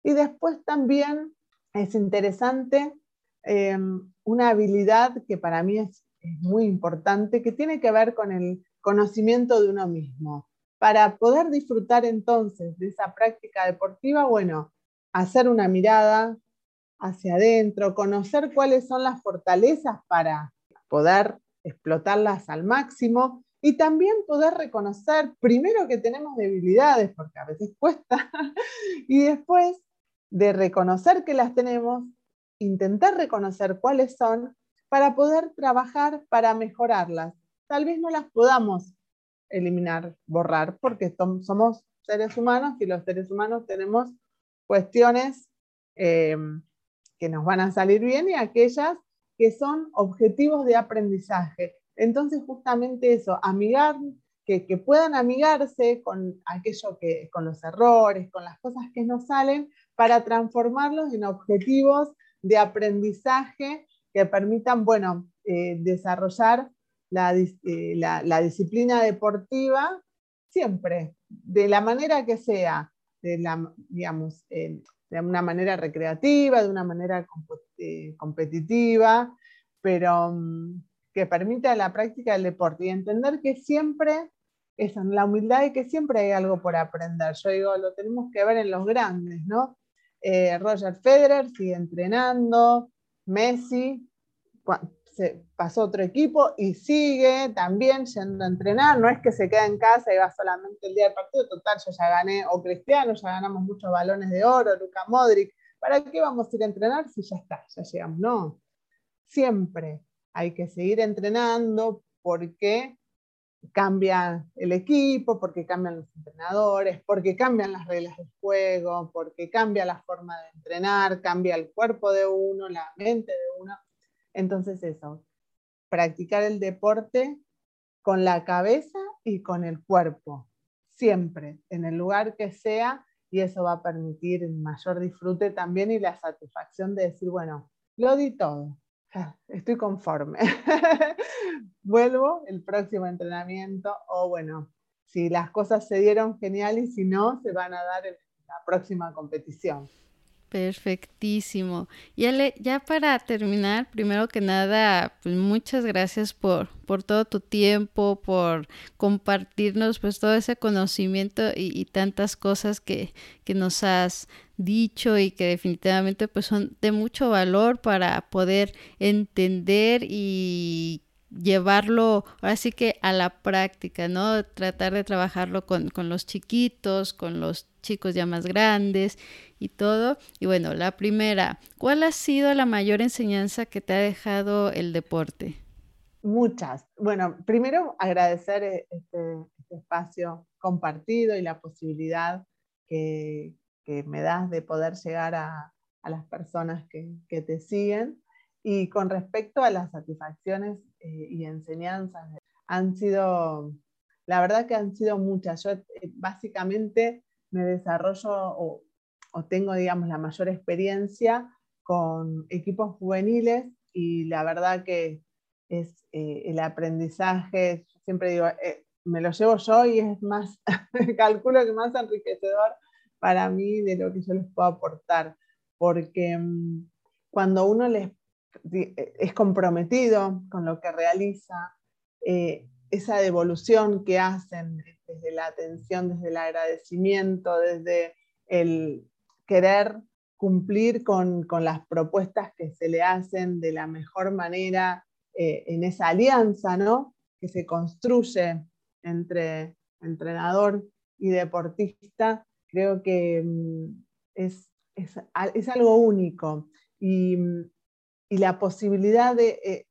B: Y después también es interesante em, una habilidad que para mí es, muy importante, que tiene que ver con el conocimiento de uno mismo. Para poder disfrutar entonces de esa práctica deportiva, bueno, hacer una mirada hacia adentro, conocer cuáles son las fortalezas para poder explotarlas al máximo y también poder reconocer primero que tenemos debilidades, porque a veces cuesta, <laughs> y después de reconocer que las tenemos, intentar reconocer cuáles son para poder trabajar para mejorarlas. Tal vez no las podamos eliminar, borrar, porque somos seres humanos y los seres humanos tenemos cuestiones em, que nos van a salir bien y aquellas que son objetivos de aprendizaje. Entonces, justamente eso, amigar, que, que, puedan amigarse con aquello que, con los errores, con las cosas que nos salen, para transformarlos en objetivos de aprendizaje que permitan, bueno, eh, desarrollar eh, la, disciplina deportiva siempre, de la manera que sea, la, digamos, de una manera recreativa, de una manera eh, competitiva, pero mm, que permita la práctica del deporte y entender que siempre es la humildad y que siempre hay algo por aprender. Yo digo, lo tenemos que ver en los grandes, ¿no? Eh, Roger Federer sigue entrenando, Messi se pasó otro equipo y sigue también yendo a entrenar, no es que se queda en casa y va solamente el día del partido, total, yo ya gané, o Cristiano, ya ganamos muchos balones de oro, Luca Modric, ¿para qué vamos a ir a entrenar si ya está, ya llegamos? No, siempre hay que seguir entrenando porque cambia el equipo, porque cambian los entrenadores, porque cambian las reglas del juego, porque cambia la forma de entrenar, cambia el cuerpo de uno, la mente de uno. Entonces eso, practicar el deporte con la cabeza y con el cuerpo, siempre, en el lugar que sea, y eso va a permitir mayor disfrute también y la satisfacción de decir, bueno, lo di todo, estoy conforme. <laughs> Vuelvo el próximo entrenamiento o bueno, si las cosas se dieron genial y si no, se van a dar en la próxima competición.
A: Perfectísimo. Y Ale, ya para terminar, primero que nada, pues muchas gracias por, por todo tu tiempo, por compartirnos pues todo ese conocimiento y, tantas cosas que, que, nos has dicho y que definitivamente pues son de mucho valor para poder entender y llevarlo ahora sí que a la práctica, ¿no? Tratar de trabajarlo con, con los chiquitos, con los chicos ya más grandes y todo. Y bueno, la primera, ¿cuál ha sido la mayor enseñanza que te ha dejado el deporte?
B: Muchas. Bueno, primero agradecer e-, este, este espacio compartido y la posibilidad que, que, me das de poder llegar a, a las personas que, que, te siguen. Y con respecto a las satisfacciones eh, y enseñanzas, han sido, la verdad que han sido muchas. Yo eh, básicamente me desarrollo o, tengo, digamos, la mayor experiencia con equipos juveniles y la verdad que es eh, el aprendizaje, siempre digo, eh, me lo llevo yo y es más, <laughs> calculo que más enriquecedor para mí de lo que yo les puedo aportar, porque mm, cuando uno les, es comprometido con lo que realiza, eh, esa devolución que hacen desde la atención, desde el agradecimiento, desde el querer cumplir con, las propuestas que se le hacen de la mejor manera eh, en esa alianza ¿no? que se construye entre entrenador y deportista, creo que mm, es, es, algo único. y, la posibilidad de, eh,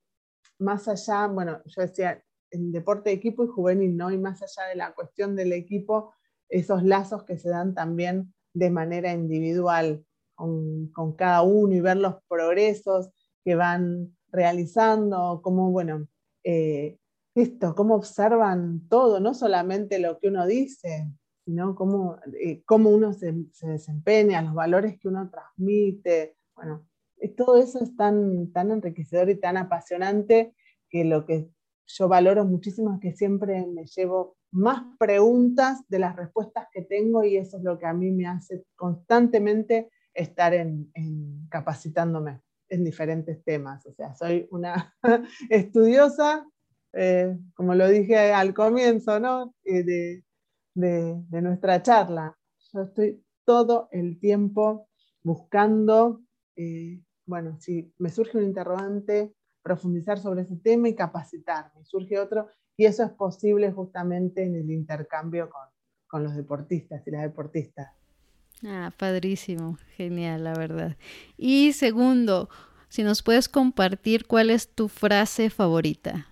B: más allá, bueno, yo decía, el deporte de equipo y juvenil, ¿no? Y más allá de la cuestión del equipo, esos lazos que se dan también de manera individual con, cada uno y ver los progresos que van realizando, cómo, bueno, eh, esto, cómo observan todo, no solamente lo que uno dice, sino cómo, eh, cómo uno se, se, desempeña, los valores que uno transmite. Bueno, todo eso es tan, tan enriquecedor y tan apasionante que lo que yo valoro muchísimo es que siempre me llevo más preguntas de las respuestas que tengo y eso es lo que a mí me hace constantemente estar en, capacitándome en diferentes temas. O sea, soy una <laughs> estudiosa, eh, como lo dije al comienzo ¿no? Eh, de, de, nuestra charla. Yo estoy todo el tiempo buscando, eh, bueno, si me surge un interrogante, profundizar sobre ese tema y capacitarme. Surge otro, y eso es posible justamente en el intercambio con, con los deportistas y las deportistas.
A: Ah, padrísimo, genial, la verdad. Y segundo, si nos puedes compartir cuál es tu frase favorita.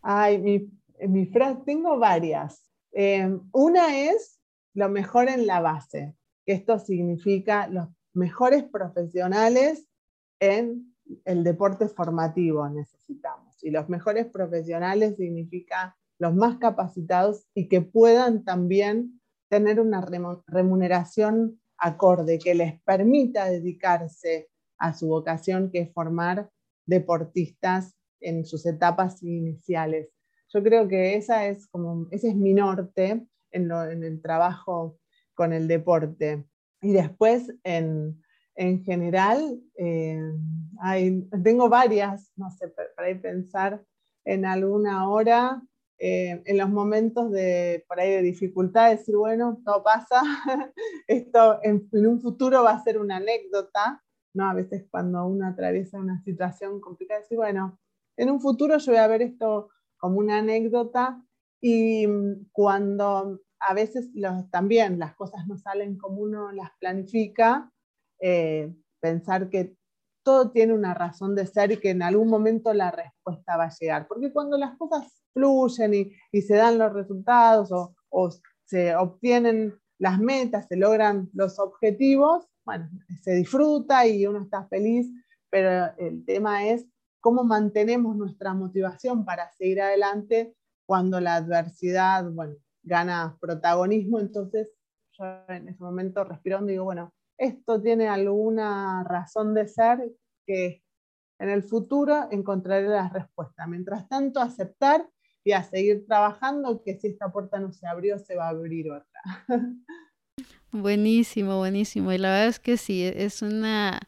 B: Ay, mi, mi frase, tengo varias. Em, una es lo mejor en la base. Esto significa los mejores profesionales en el deporte formativo necesitamos. Y los mejores profesionales significa los más capacitados y que puedan también tener una remuneración acorde, que les permita dedicarse a su vocación, que es formar deportistas en sus etapas iniciales. Yo creo que esa es como, ese es mi norte en, en el trabajo con el deporte. Y después en, en general, eh, tengo varias, no sé, para ir pensar en alguna hora, eh, en los momentos de, por ahí de dificultad, decir, bueno, todo pasa, <laughs> esto en, un futuro va a ser una anécdota, ¿no? A veces cuando uno atraviesa una situación complicada, decir, bueno, en un futuro yo voy a ver esto como una anécdota y mm, cuando a veces también las cosas no salen como uno las planifica, eh, pensar que todo tiene una razón de ser y que en algún momento la respuesta va a llegar. Porque cuando las cosas fluyen y, se dan los resultados o, se obtienen las metas, se logran los objetivos, bueno, se disfruta y uno está feliz, pero el tema es cómo mantenemos nuestra motivación para seguir adelante cuando la adversidad, bueno, gana protagonismo. Entonces, yo en ese momento respirando digo, bueno, esto tiene alguna razón de ser que en el futuro encontraré la respuesta. Mientras tanto, aceptar y a seguir trabajando, que si esta puerta no se abrió, se va a abrir otra. <laughs>
A: Buenísimo, buenísimo. Y la verdad es que sí, es una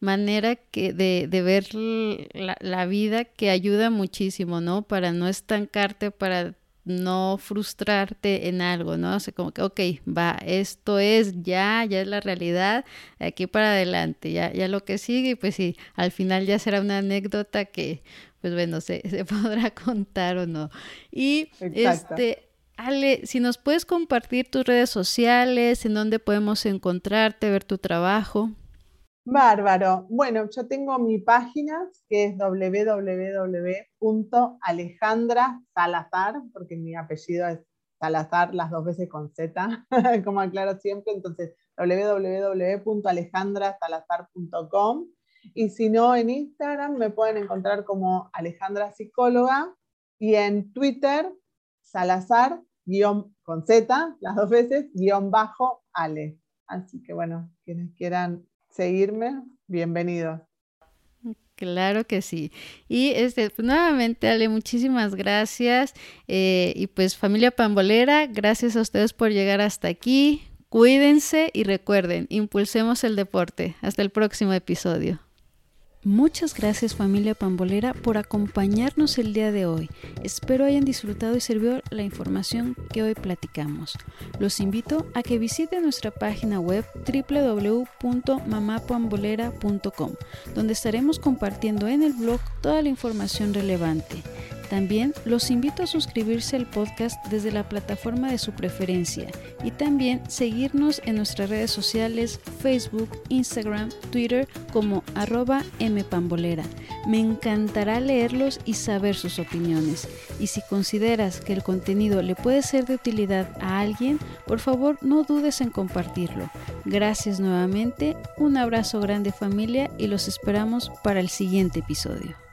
A: manera que de, de ver la, la, vida que ayuda muchísimo, ¿no? Para no estancarte, para no frustrarte en algo, ¿no? O sea, como que, ok, va, esto es ya, ya es la realidad, aquí para adelante, ya, ya lo que sigue, pues sí, al final ya será una anécdota que, pues bueno, se, <laughs> se podrá contar o no. Y este, Ale, si nos puedes compartir tus redes sociales, en dónde podemos encontrarte, ver tu trabajo.
B: Bárbaro. Bueno, yo tengo mi página que es www.alejandrasalazar, porque mi apellido es Salazar las dos veces con Z, <laughs> como aclaro siempre, entonces www.alejandrasalazar.com y si no en Instagram me pueden encontrar como Alejandra Psicóloga y en Twitter Salazar guion con Z, las dos veces, guion bajo Ale. Así que bueno, quienes quieran seguirme, bienvenido.
A: Claro que sí. Y este, pues, nuevamente, Ale, muchísimas gracias. Eh, y pues familia Pambolera, gracias a ustedes por llegar hasta aquí. Cuídense y recuerden, impulsemos el deporte. Hasta el próximo episodio. Muchas gracias familia Pambolera por acompañarnos el día de hoy. Espero hayan disfrutado y servido la información que hoy platicamos. Los invito a que visiten nuestra página web www.mamapambolera.com, donde estaremos compartiendo en el blog toda la información relevante. También los invito a suscribirse al podcast desde la plataforma de su preferencia y también seguirnos en nuestras redes sociales Facebook, Instagram, Twitter como arroba mpambolera. Me encantará leerlos y saber sus opiniones. Y si consideras que el contenido le puede ser de utilidad a alguien, por favor no dudes en compartirlo. Gracias nuevamente, un abrazo grande familia y los esperamos para el siguiente episodio.